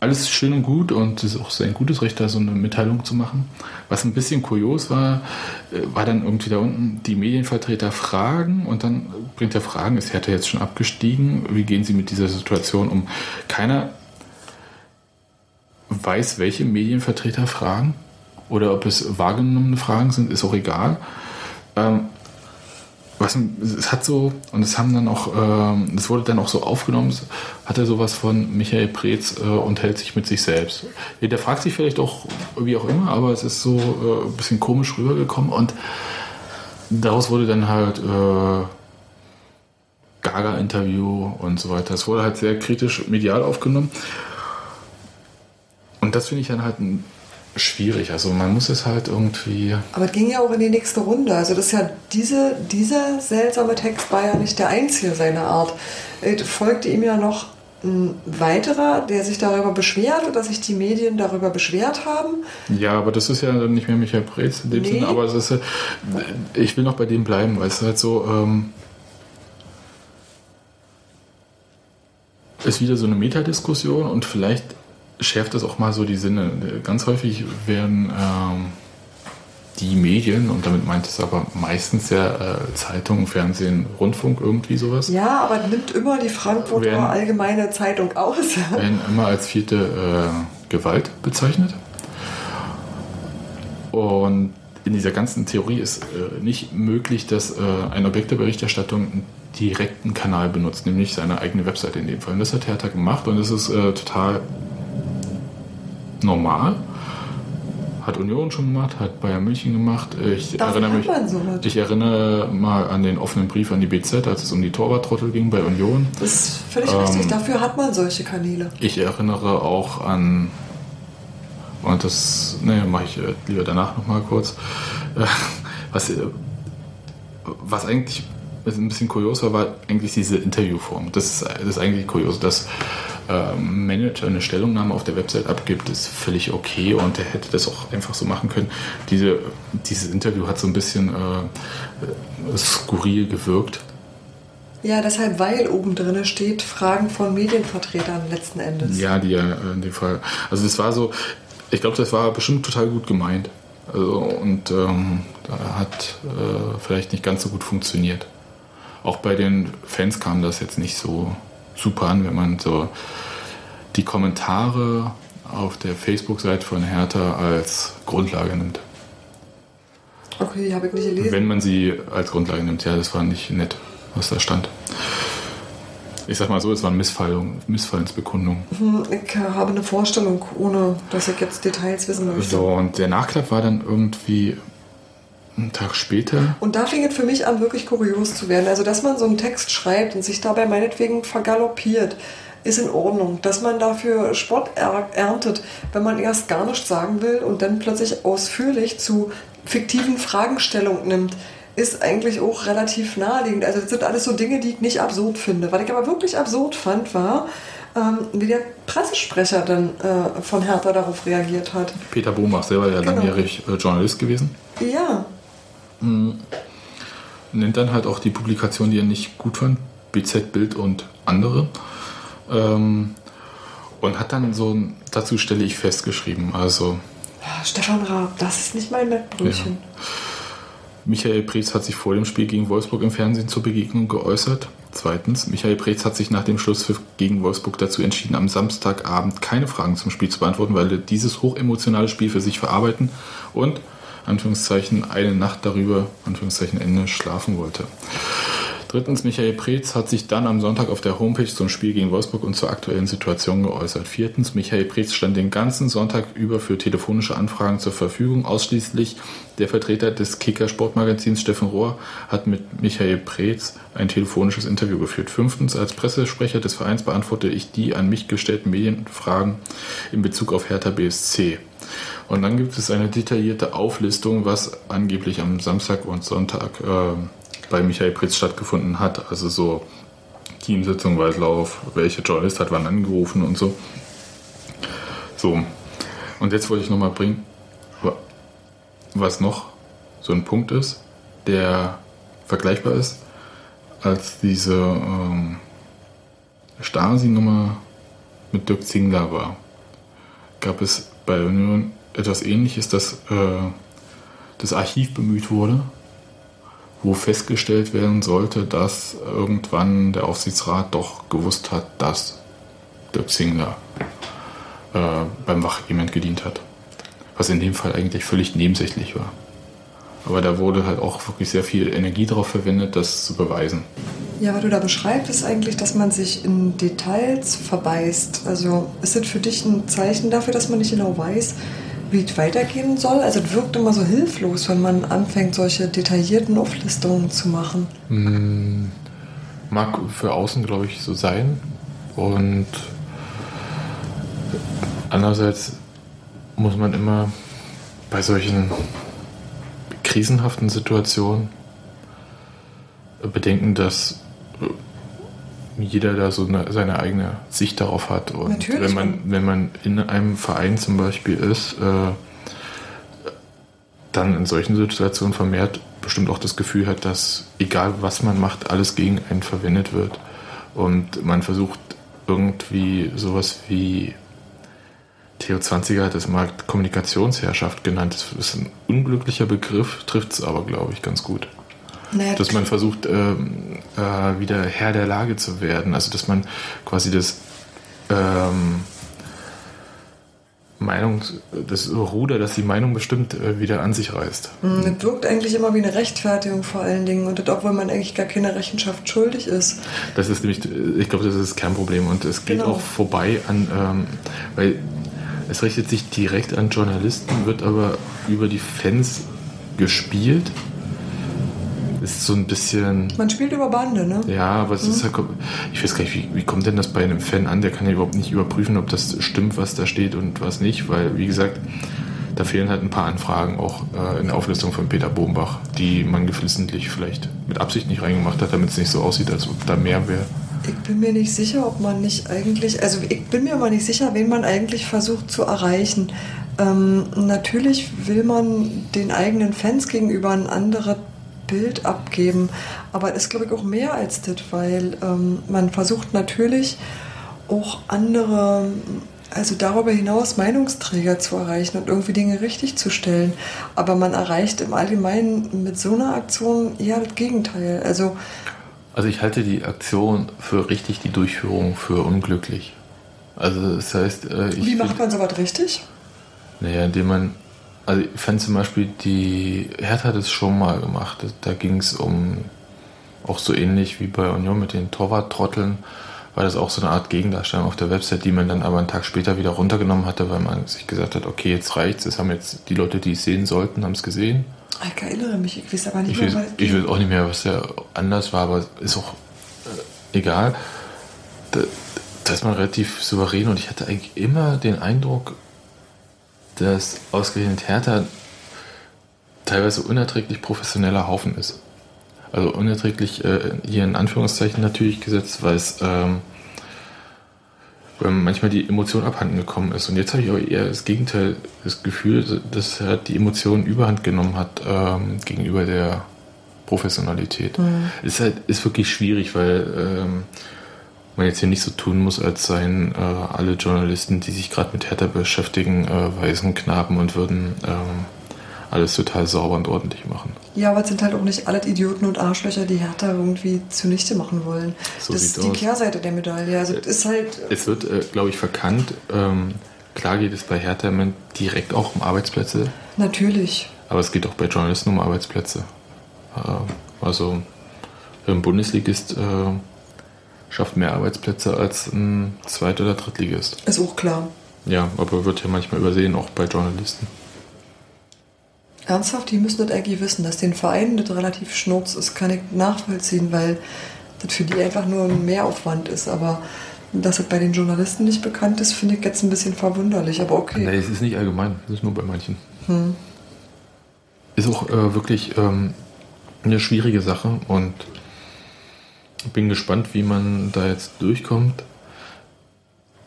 alles schön und gut und es ist auch sein gutes Recht, da so eine Mitteilung zu machen. Was ein bisschen kurios war, äh, war dann irgendwie da unten die Medienvertreter fragen und dann bringt er Fragen, ist Hertha jetzt schon abgestiegen? Wie gehen sie mit dieser Situation um? Keiner weiß, welche Medienvertreter fragen oder ob es wahrgenommene Fragen sind, ist auch egal. Ähm, was, es hat so, und es haben dann auch, ähm, es wurde dann auch so aufgenommen, hat er sowas von Michael Preetz äh, und hält sich mit sich selbst. Der fragt sich vielleicht auch, wie auch immer, aber es ist so äh, ein bisschen komisch rübergekommen und daraus wurde dann halt äh, Gaga-Interview und so weiter. Es wurde halt sehr kritisch medial aufgenommen. Und das finde ich dann halt ein schwierig. Also man muss es halt irgendwie. Aber es ging ja auch in die nächste Runde. Also das ist ja diese, dieser seltsame Text war ja nicht der einzige seiner Art. Es folgte ihm ja noch ein weiterer, der sich darüber beschwert oder sich die Medien darüber beschwert haben. Ja, aber das ist ja nicht mehr Michael Preetz in dem Nee. Sinne, aber es ist ja, ich will noch bei dem bleiben, weil es halt so, ähm, ist wieder so eine Metadiskussion und vielleicht schärft das auch mal so die Sinne. Ganz häufig werden ähm, die Medien, und damit meint es aber meistens ja äh, Zeitungen, Fernsehen, Rundfunk, irgendwie sowas, Ja, aber nimmt immer die Frankfurter Werden- Allgemeine Zeitung aus. werden immer als vierte äh, Gewalt bezeichnet. Und in dieser ganzen Theorie ist äh, nicht möglich, dass äh, ein Objekt der Berichterstattung einen direkten Kanal benutzt, nämlich seine eigene Webseite in dem Fall. Und das hat Hertha gemacht und das ist äh, total normal. Hat Union schon gemacht, hat Bayern München gemacht. Ich Dafür erinnere mich. Ich erinnere mal an den offenen Brief an die BZ, als es um die Torwarttrottel ging bei Union. Das ist völlig Ähm. richtig. Dafür hat man solche Kanäle. Ich erinnere auch an, und das ne, mache ich äh, lieber danach nochmal kurz, äh, was, äh, was eigentlich ein bisschen kurios war, war eigentlich diese Interviewform. Das ist, das ist eigentlich kurios, dass äh, ein Manager eine Stellungnahme auf der Website abgibt, ist völlig okay und der hätte das auch einfach so machen können. Diese, dieses Interview hat so ein bisschen äh, äh, skurril gewirkt. Ja, deshalb, weil oben drin steht, Fragen von Medienvertretern letzten Endes. Ja, die ja in dem Fall. Also das war so, ich glaube, das war bestimmt total gut gemeint. Also, und ähm, da hat äh, vielleicht nicht ganz so gut funktioniert. Auch bei den Fans kam das jetzt nicht so super an, wenn man so die Kommentare auf der Facebook-Seite von Hertha als Grundlage nimmt. Okay, die habe ich nicht gelesen. Wenn man sie als Grundlage nimmt, ja, das war nicht nett, was da stand. Ich sag mal so, es waren Missfallung, Missfallensbekundungen. Hm, Ich habe eine Vorstellung, ohne dass ich jetzt Details wissen möchte. So, und der Nachklapp war dann irgendwie einen Tag später. Und da fing es für mich an, wirklich kurios zu werden. Also, dass man so einen Text schreibt und sich dabei meinetwegen vergaloppiert, ist in Ordnung. Dass man dafür Spott er erntet, wenn man erst gar nichts sagen will und dann plötzlich ausführlich zu fiktiven Fragestellungen nimmt, ist eigentlich auch relativ naheliegend. Also, das sind alles so Dinge, die ich nicht absurd finde. Was ich aber wirklich absurd fand, war, ähm, wie der Pressesprecher dann äh, von Hertha darauf reagiert hat. Peter Bohmach selber ja Genau. langjährig äh, Journalist gewesen. Ja, Nennt dann halt auch die Publikation, die er nicht gut fand, BZ Bild und andere. Ähm, und hat dann so, dazu stelle ich festgeschrieben, also Ah, Stefan Raab, das ist nicht mein Mettbrötchen. Michael Preetz hat sich vor dem Spiel gegen Wolfsburg im Fernsehen zur Begegnung geäußert. Zweitens, Michael Preetz hat sich nach dem Schlusspfiff gegen Wolfsburg dazu entschieden, am Samstagabend keine Fragen zum Spiel zu beantworten, weil er dieses hochemotionale Spiel für sich verarbeiten und, Anführungszeichen, eine Nacht darüber, Anführungszeichen, Ende schlafen wollte. Drittens, Michael Preetz hat sich dann am Sonntag auf der Homepage zum Spiel gegen Wolfsburg und zur aktuellen Situation geäußert. Viertens, Michael Preetz stand den ganzen Sonntag über für telefonische Anfragen zur Verfügung. Ausschließlich der Vertreter des Kicker Sportmagazins Steffen Rohr hat mit Michael Preetz ein telefonisches Interview geführt. Fünftens, als Pressesprecher des Vereins beantworte ich die an mich gestellten Medienfragen in Bezug auf Hertha BSC. Und dann gibt es eine detaillierte Auflistung, was angeblich am Samstag und Sonntag äh, bei Michael Pritz stattgefunden hat. Also so Teamsitzung, Weißlauf, welcher Journalist hat wann angerufen und so. So, und jetzt wollte ich nochmal bringen, wa- was noch so ein Punkt ist, der vergleichbar ist, als diese ähm, Stasi-Nummer mit Dirk Zingler war. gab es bei Union etwas ähnliches, dass äh, das Archiv bemüht wurde, wo festgestellt werden sollte, dass irgendwann der Aufsichtsrat doch gewusst hat, dass der Zingler äh, beim Wachregiment gedient hat. Was in dem Fall eigentlich völlig nebensächlich war. Aber da wurde halt auch wirklich sehr viel Energie darauf verwendet, das zu beweisen. Ja, was du da beschreibst, ist eigentlich, dass man sich in Details verbeißt. Also ist das für dich ein Zeichen dafür, dass man nicht genau weiß, wie es weitergehen soll? Also es wirkt immer so hilflos, wenn man anfängt, solche detaillierten Auflistungen zu machen. Mag für außen, glaube ich, so sein. Und andererseits muss man immer bei solchen krisenhaften Situationen bedenken, dass jeder da so eine, seine eigene Sicht darauf hat. Und Natürlich. wenn man, wenn man in einem Verein zum Beispiel ist, äh, dann in solchen Situationen vermehrt bestimmt auch das Gefühl hat, dass egal was man macht, alles gegen einen verwendet wird. Und man versucht irgendwie sowas wie Theo 20er hat es mal Kommunikationsherrschaft genannt. Das ist ein unglücklicher Begriff, trifft es aber, glaube ich, ganz gut. Naja, Dass man versucht, ähm, äh, wieder Herr der Lage zu werden. Also, dass man quasi das ähm, Meinungs-, das Ruder, das die Meinung bestimmt, äh, wieder an sich reißt. Mm, Das wirkt eigentlich immer wie eine Rechtfertigung vor allen Dingen. Und das, obwohl man eigentlich gar keine Rechenschaft schuldig ist. Das ist nämlich, ich glaube, das ist das Kernproblem und es geht Genau. auch vorbei an, ähm, weil es richtet sich direkt an Journalisten, wird aber über die Fans gespielt. Ist so ein bisschen, Man spielt über Bande, ne? ja, aber es ist halt, ich weiß gar nicht, wie, wie kommt denn das bei einem Fan an? Der kann ja überhaupt nicht überprüfen, ob das stimmt, was da steht und was nicht, weil, wie gesagt, da fehlen halt ein paar Anfragen auch äh, in der Auflistung von Peter Bombach, die man geflissentlich vielleicht mit Absicht nicht reingemacht hat, damit es nicht so aussieht, als ob da mehr wäre. Ich bin mir nicht sicher, ob man nicht eigentlich, also ich bin mir mal nicht sicher, wen man eigentlich versucht zu erreichen. Ähm, natürlich will man den eigenen Fans gegenüber ein anderes Bild abgeben, aber es ist, glaube ich, auch mehr als das, weil ähm, man versucht natürlich auch andere, also darüber hinaus Meinungsträger zu erreichen und irgendwie Dinge richtig zu stellen. Aber man erreicht im Allgemeinen mit so einer Aktion eher das Gegenteil. Also Also ich halte die Aktion für richtig, die Durchführung für unglücklich. Also das heißt, äh, ich wie macht man sowas richtig? Naja, indem man, also ich fand zum Beispiel, die Hertha hat es schon mal gemacht. Da ging es um, auch so ähnlich wie bei Union mit den Torwart-Trotteln, war das auch so eine Art Gegendarstellung auf der Website, die man dann aber einen Tag später wieder runtergenommen hatte, weil man sich gesagt hat, okay, jetzt reicht's, das haben jetzt die Leute, die es sehen sollten, haben es gesehen. Ich erinnere mich, ich weiß aber nicht Ich mehr, weiß, was ich weiß auch nicht mehr, was da anders war, aber ist auch äh, egal. Da, da ist man relativ souverän und ich hatte eigentlich immer den Eindruck, dass ausgerechnet Hertha teilweise unerträglich professioneller Haufen ist. Also unerträglich äh, hier in Anführungszeichen natürlich gesetzt, weil es ähm, manchmal die Emotion abhanden gekommen ist. Und jetzt habe ich aber eher das Gegenteil, das Gefühl, dass er die Emotion überhand genommen hat ähm, gegenüber der Professionalität. Ist halt ist wirklich schwierig, weil ähm, man jetzt hier nicht so tun muss, als seien äh, alle Journalisten, die sich gerade mit Hertha beschäftigen, äh, weißen Knaben und würden ähm, alles total sauber und ordentlich machen. Ja, aber es sind halt auch nicht alle Idioten und Arschlöcher, die Hertha irgendwie zunichte machen wollen. So das ist die aus. Kehrseite der Medaille. Also es ist halt. Es wird, äh, glaube ich, verkannt. Ähm, klar geht es bei Hertha direkt auch um Arbeitsplätze, Natürlich. aber es geht auch bei Journalisten um Arbeitsplätze. Äh, also ein Bundesligist äh, schafft mehr Arbeitsplätze als ein Zweit- oder Drittligist. Ist auch klar. Ja, aber wird ja manchmal übersehen, auch bei Journalisten. Ernsthaft, die müssen das eigentlich wissen, dass den Vereinen das relativ schnurz ist, kann ich nachvollziehen, weil das für die einfach nur ein Mehraufwand ist. Aber dass das bei den Journalisten nicht bekannt ist, finde ich jetzt ein bisschen verwunderlich. Aber okay. Nee, es ist nicht allgemein, es ist nur bei manchen. Ist auch äh, wirklich ähm, eine schwierige Sache und bin gespannt, wie man da jetzt durchkommt,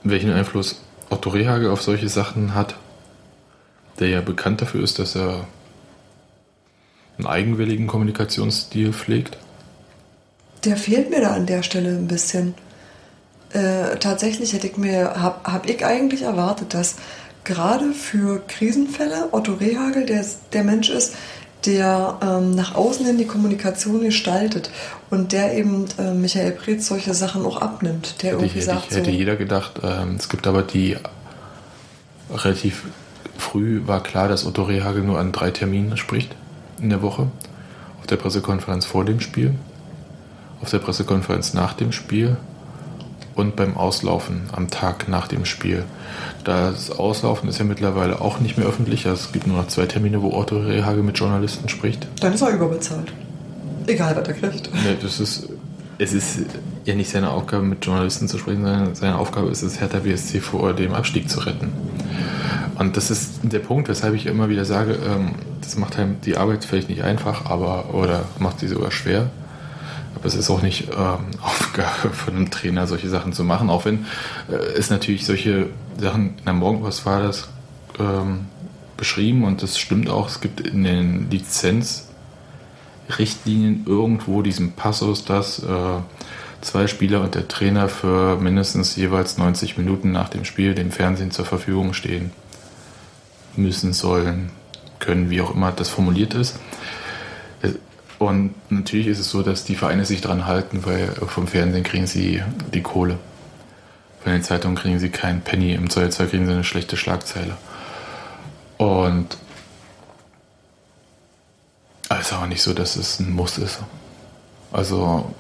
welchen Einfluss Otto Rehage auf solche Sachen hat, der ja bekannt dafür ist, dass er einen eigenwilligen Kommunikationsstil pflegt. Der fehlt mir da an der Stelle ein bisschen. Äh, tatsächlich hätte ich mir, habe hab ich eigentlich erwartet, dass gerade für Krisenfälle Otto Rehagel der, der Mensch ist, der ähm, nach außen hin die Kommunikation gestaltet und der eben äh, Michael Preetz solche Sachen auch abnimmt. Der Hätte, irgendwie hätte, sagt, hätte so, jeder gedacht. Ähm, es gibt aber die relativ früh war klar, dass Otto Rehagel nur an drei Terminen spricht in der Woche. Auf der Pressekonferenz vor dem Spiel, auf der Pressekonferenz nach dem Spiel und beim Auslaufen am Tag nach dem Spiel. Das Auslaufen ist ja mittlerweile auch nicht mehr öffentlich. Also es gibt nur noch zwei Termine, wo Otto Rehagel mit Journalisten spricht. dann ist er überbezahlt. Egal, was er kriegt. Ne, das ist, es ist ja nicht seine Aufgabe, mit Journalisten zu sprechen, sondern seine Aufgabe ist es, Hertha BSC vor dem Abstieg zu retten. Und das ist der Punkt, weshalb ich immer wieder sage, ähm, das macht einem die Arbeit vielleicht nicht einfach, aber oder macht sie sogar schwer. Aber es ist auch nicht ähm, Aufgabe von einem Trainer, solche Sachen zu machen, auch wenn äh, es natürlich solche Sachen, in der Morgenpost war das ähm, beschrieben und das stimmt auch, es gibt in den Lizenzrichtlinien irgendwo diesen Passus, dass äh, zwei Spieler und der Trainer für mindestens jeweils 90 Minuten nach dem Spiel dem Fernsehen zur Verfügung stehen müssen, sollen, können, wie auch immer das formuliert ist. Und natürlich ist es so, dass die Vereine sich dran halten, weil vom Fernsehen kriegen sie die Kohle. Von den Zeitungen kriegen sie keinen Penny, im Zweifelsfall kriegen sie eine schlechte Schlagzeile. Und es ist aber nicht so, dass es ein Muss ist. Also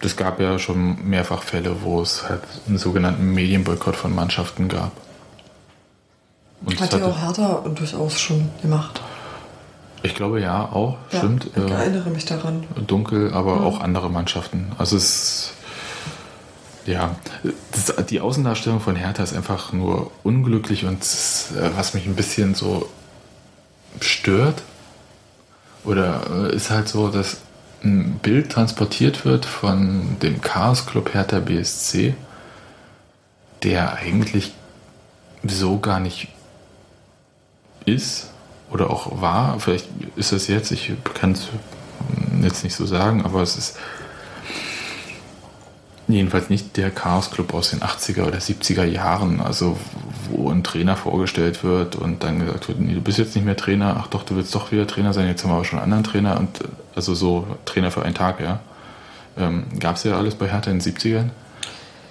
es gab ja schon mehrfach Fälle, wo es halt einen sogenannten Medienboykott von Mannschaften gab. Und Hat ja auch Hertha durchaus schon gemacht. Ich glaube ja, auch, Ja, stimmt. Ich äh, erinnere mich daran. dunkel, aber auch andere Mannschaften. Also es ja, das, die Außendarstellung von Hertha ist einfach nur unglücklich und äh, was mich ein bisschen so stört oder äh, ist halt so, dass ein Bild transportiert wird von dem Chaos Club Hertha BSC, der eigentlich so gar nicht ist oder auch war. Vielleicht ist es jetzt, ich kann es jetzt nicht so sagen, aber es ist jedenfalls nicht der Chaos Club aus den 80er oder 70er Jahren, also wo ein Trainer vorgestellt wird und dann gesagt wird, nee, du bist jetzt nicht mehr Trainer, ach doch, du willst doch wieder Trainer sein, jetzt haben wir aber schon einen anderen Trainer und äh, also so Trainer für einen Tag, ja. Ähm, Gab es ja alles bei Hertha in den 70ern.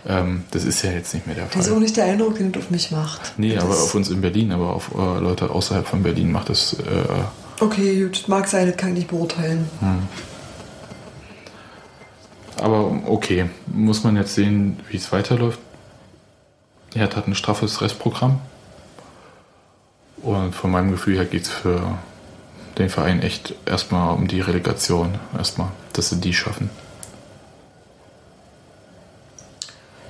Ähm, das ist ja jetzt nicht mehr der Das ist Fall. auch nicht der Eindruck, den es auf mich macht. Nee, das aber auf uns in Berlin, aber auf äh, Leute außerhalb von Berlin macht das äh, Okay, gut, mag sein, das kann ich nicht beurteilen. Aber okay, muss man jetzt sehen, wie es weiterläuft. Hertha hat ein straffes Restprogramm. Und von meinem Gefühl her geht es für den Verein echt erstmal um die Relegation. Erstmal, dass sie die schaffen.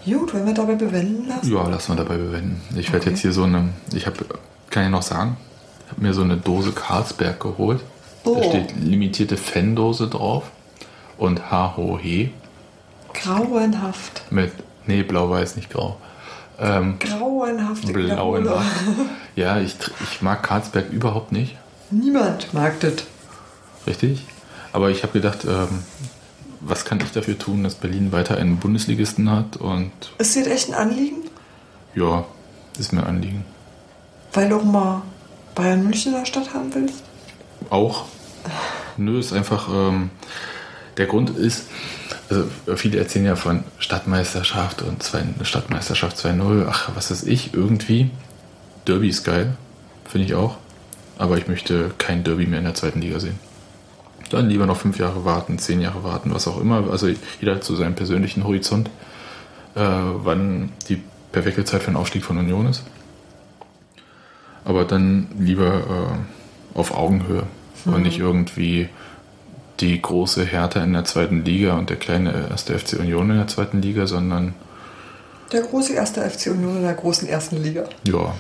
Gut, wenn wir dabei bewenden lassen. Ja, lassen wir dabei bewenden. Ich werde Okay. jetzt hier so eine, ich habe, kann ich noch sagen, ich habe mir so eine Dose Carlsberg geholt. Oh. Da steht limitierte Fan-Dose drauf und H-Ho-He Grauenhaft. mit, nee, blau-weiß, nicht grau. Ähm, Grauenhaft. blauen Wiederhole. Ja, ich, ich mag Karlsberg überhaupt nicht, Niemand mag das. richtig. Aber ich habe gedacht, ähm, was kann ich dafür tun, dass Berlin weiter einen Bundesligisten hat? Und Ist dir echt ein Anliegen? ja, ist mir ein Anliegen. Weil du auch mal Bayern München in der Stadt haben willst? Auch. Nö, ist einfach, ähm, der Grund ist, also viele erzählen ja von Stadtmeisterschaft und zwei, Stadtmeisterschaft 2.0, ach, was weiß ich, irgendwie. Derby ist geil, finde ich auch. Aber ich möchte kein Derby mehr in der zweiten Liga sehen. Dann lieber noch fünf Jahre warten, zehn Jahre warten, was auch immer. Also jeder so seinen persönlichen Horizont, äh, wann die perfekte Zeit für den Aufstieg von Union ist. Aber dann lieber äh, auf Augenhöhe und nicht irgendwie die große Hertha in der zweiten Liga und der kleine erste FC Union in der zweiten Liga, sondern Der große erste FC Union in der großen ersten Liga. ja,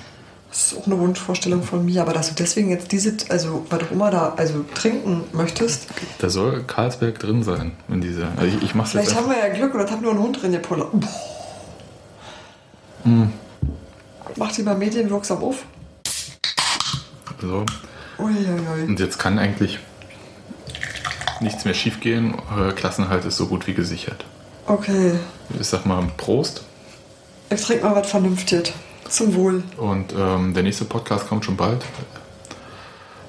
Das ist auch eine Wunschvorstellung von mir, aber dass du deswegen jetzt diese, also was auch immer da, also trinken möchtest, da soll Karlsberg drin sein in dieser. Also ich, ich mach's jetzt vielleicht haben einfach. wir ja Glück und das hat nur ein Hund drin gepullert. Boah. Hm. Macht die mal medienwirksam auf. So. Uiuiui. Und jetzt kann eigentlich nichts mehr schiefgehen. Euer Klassenhalt ist so gut wie gesichert. Okay, Ich sag mal Prost. ich trinke mal was Vernünftiges. Zum Wohl. Und ähm, der nächste Podcast kommt schon bald.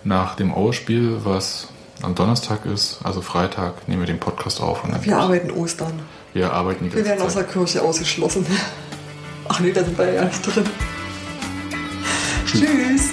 Nach dem Aue-Spiel, was am Donnerstag ist, also Freitag, nehmen wir den Podcast auf. Und dann Wir arbeiten Ostern. wir arbeiten die Wir ganze werden aus der Zeit. Kirche ausgeschlossen. Ach nee, da sind wir ja nicht drin. Tschüss.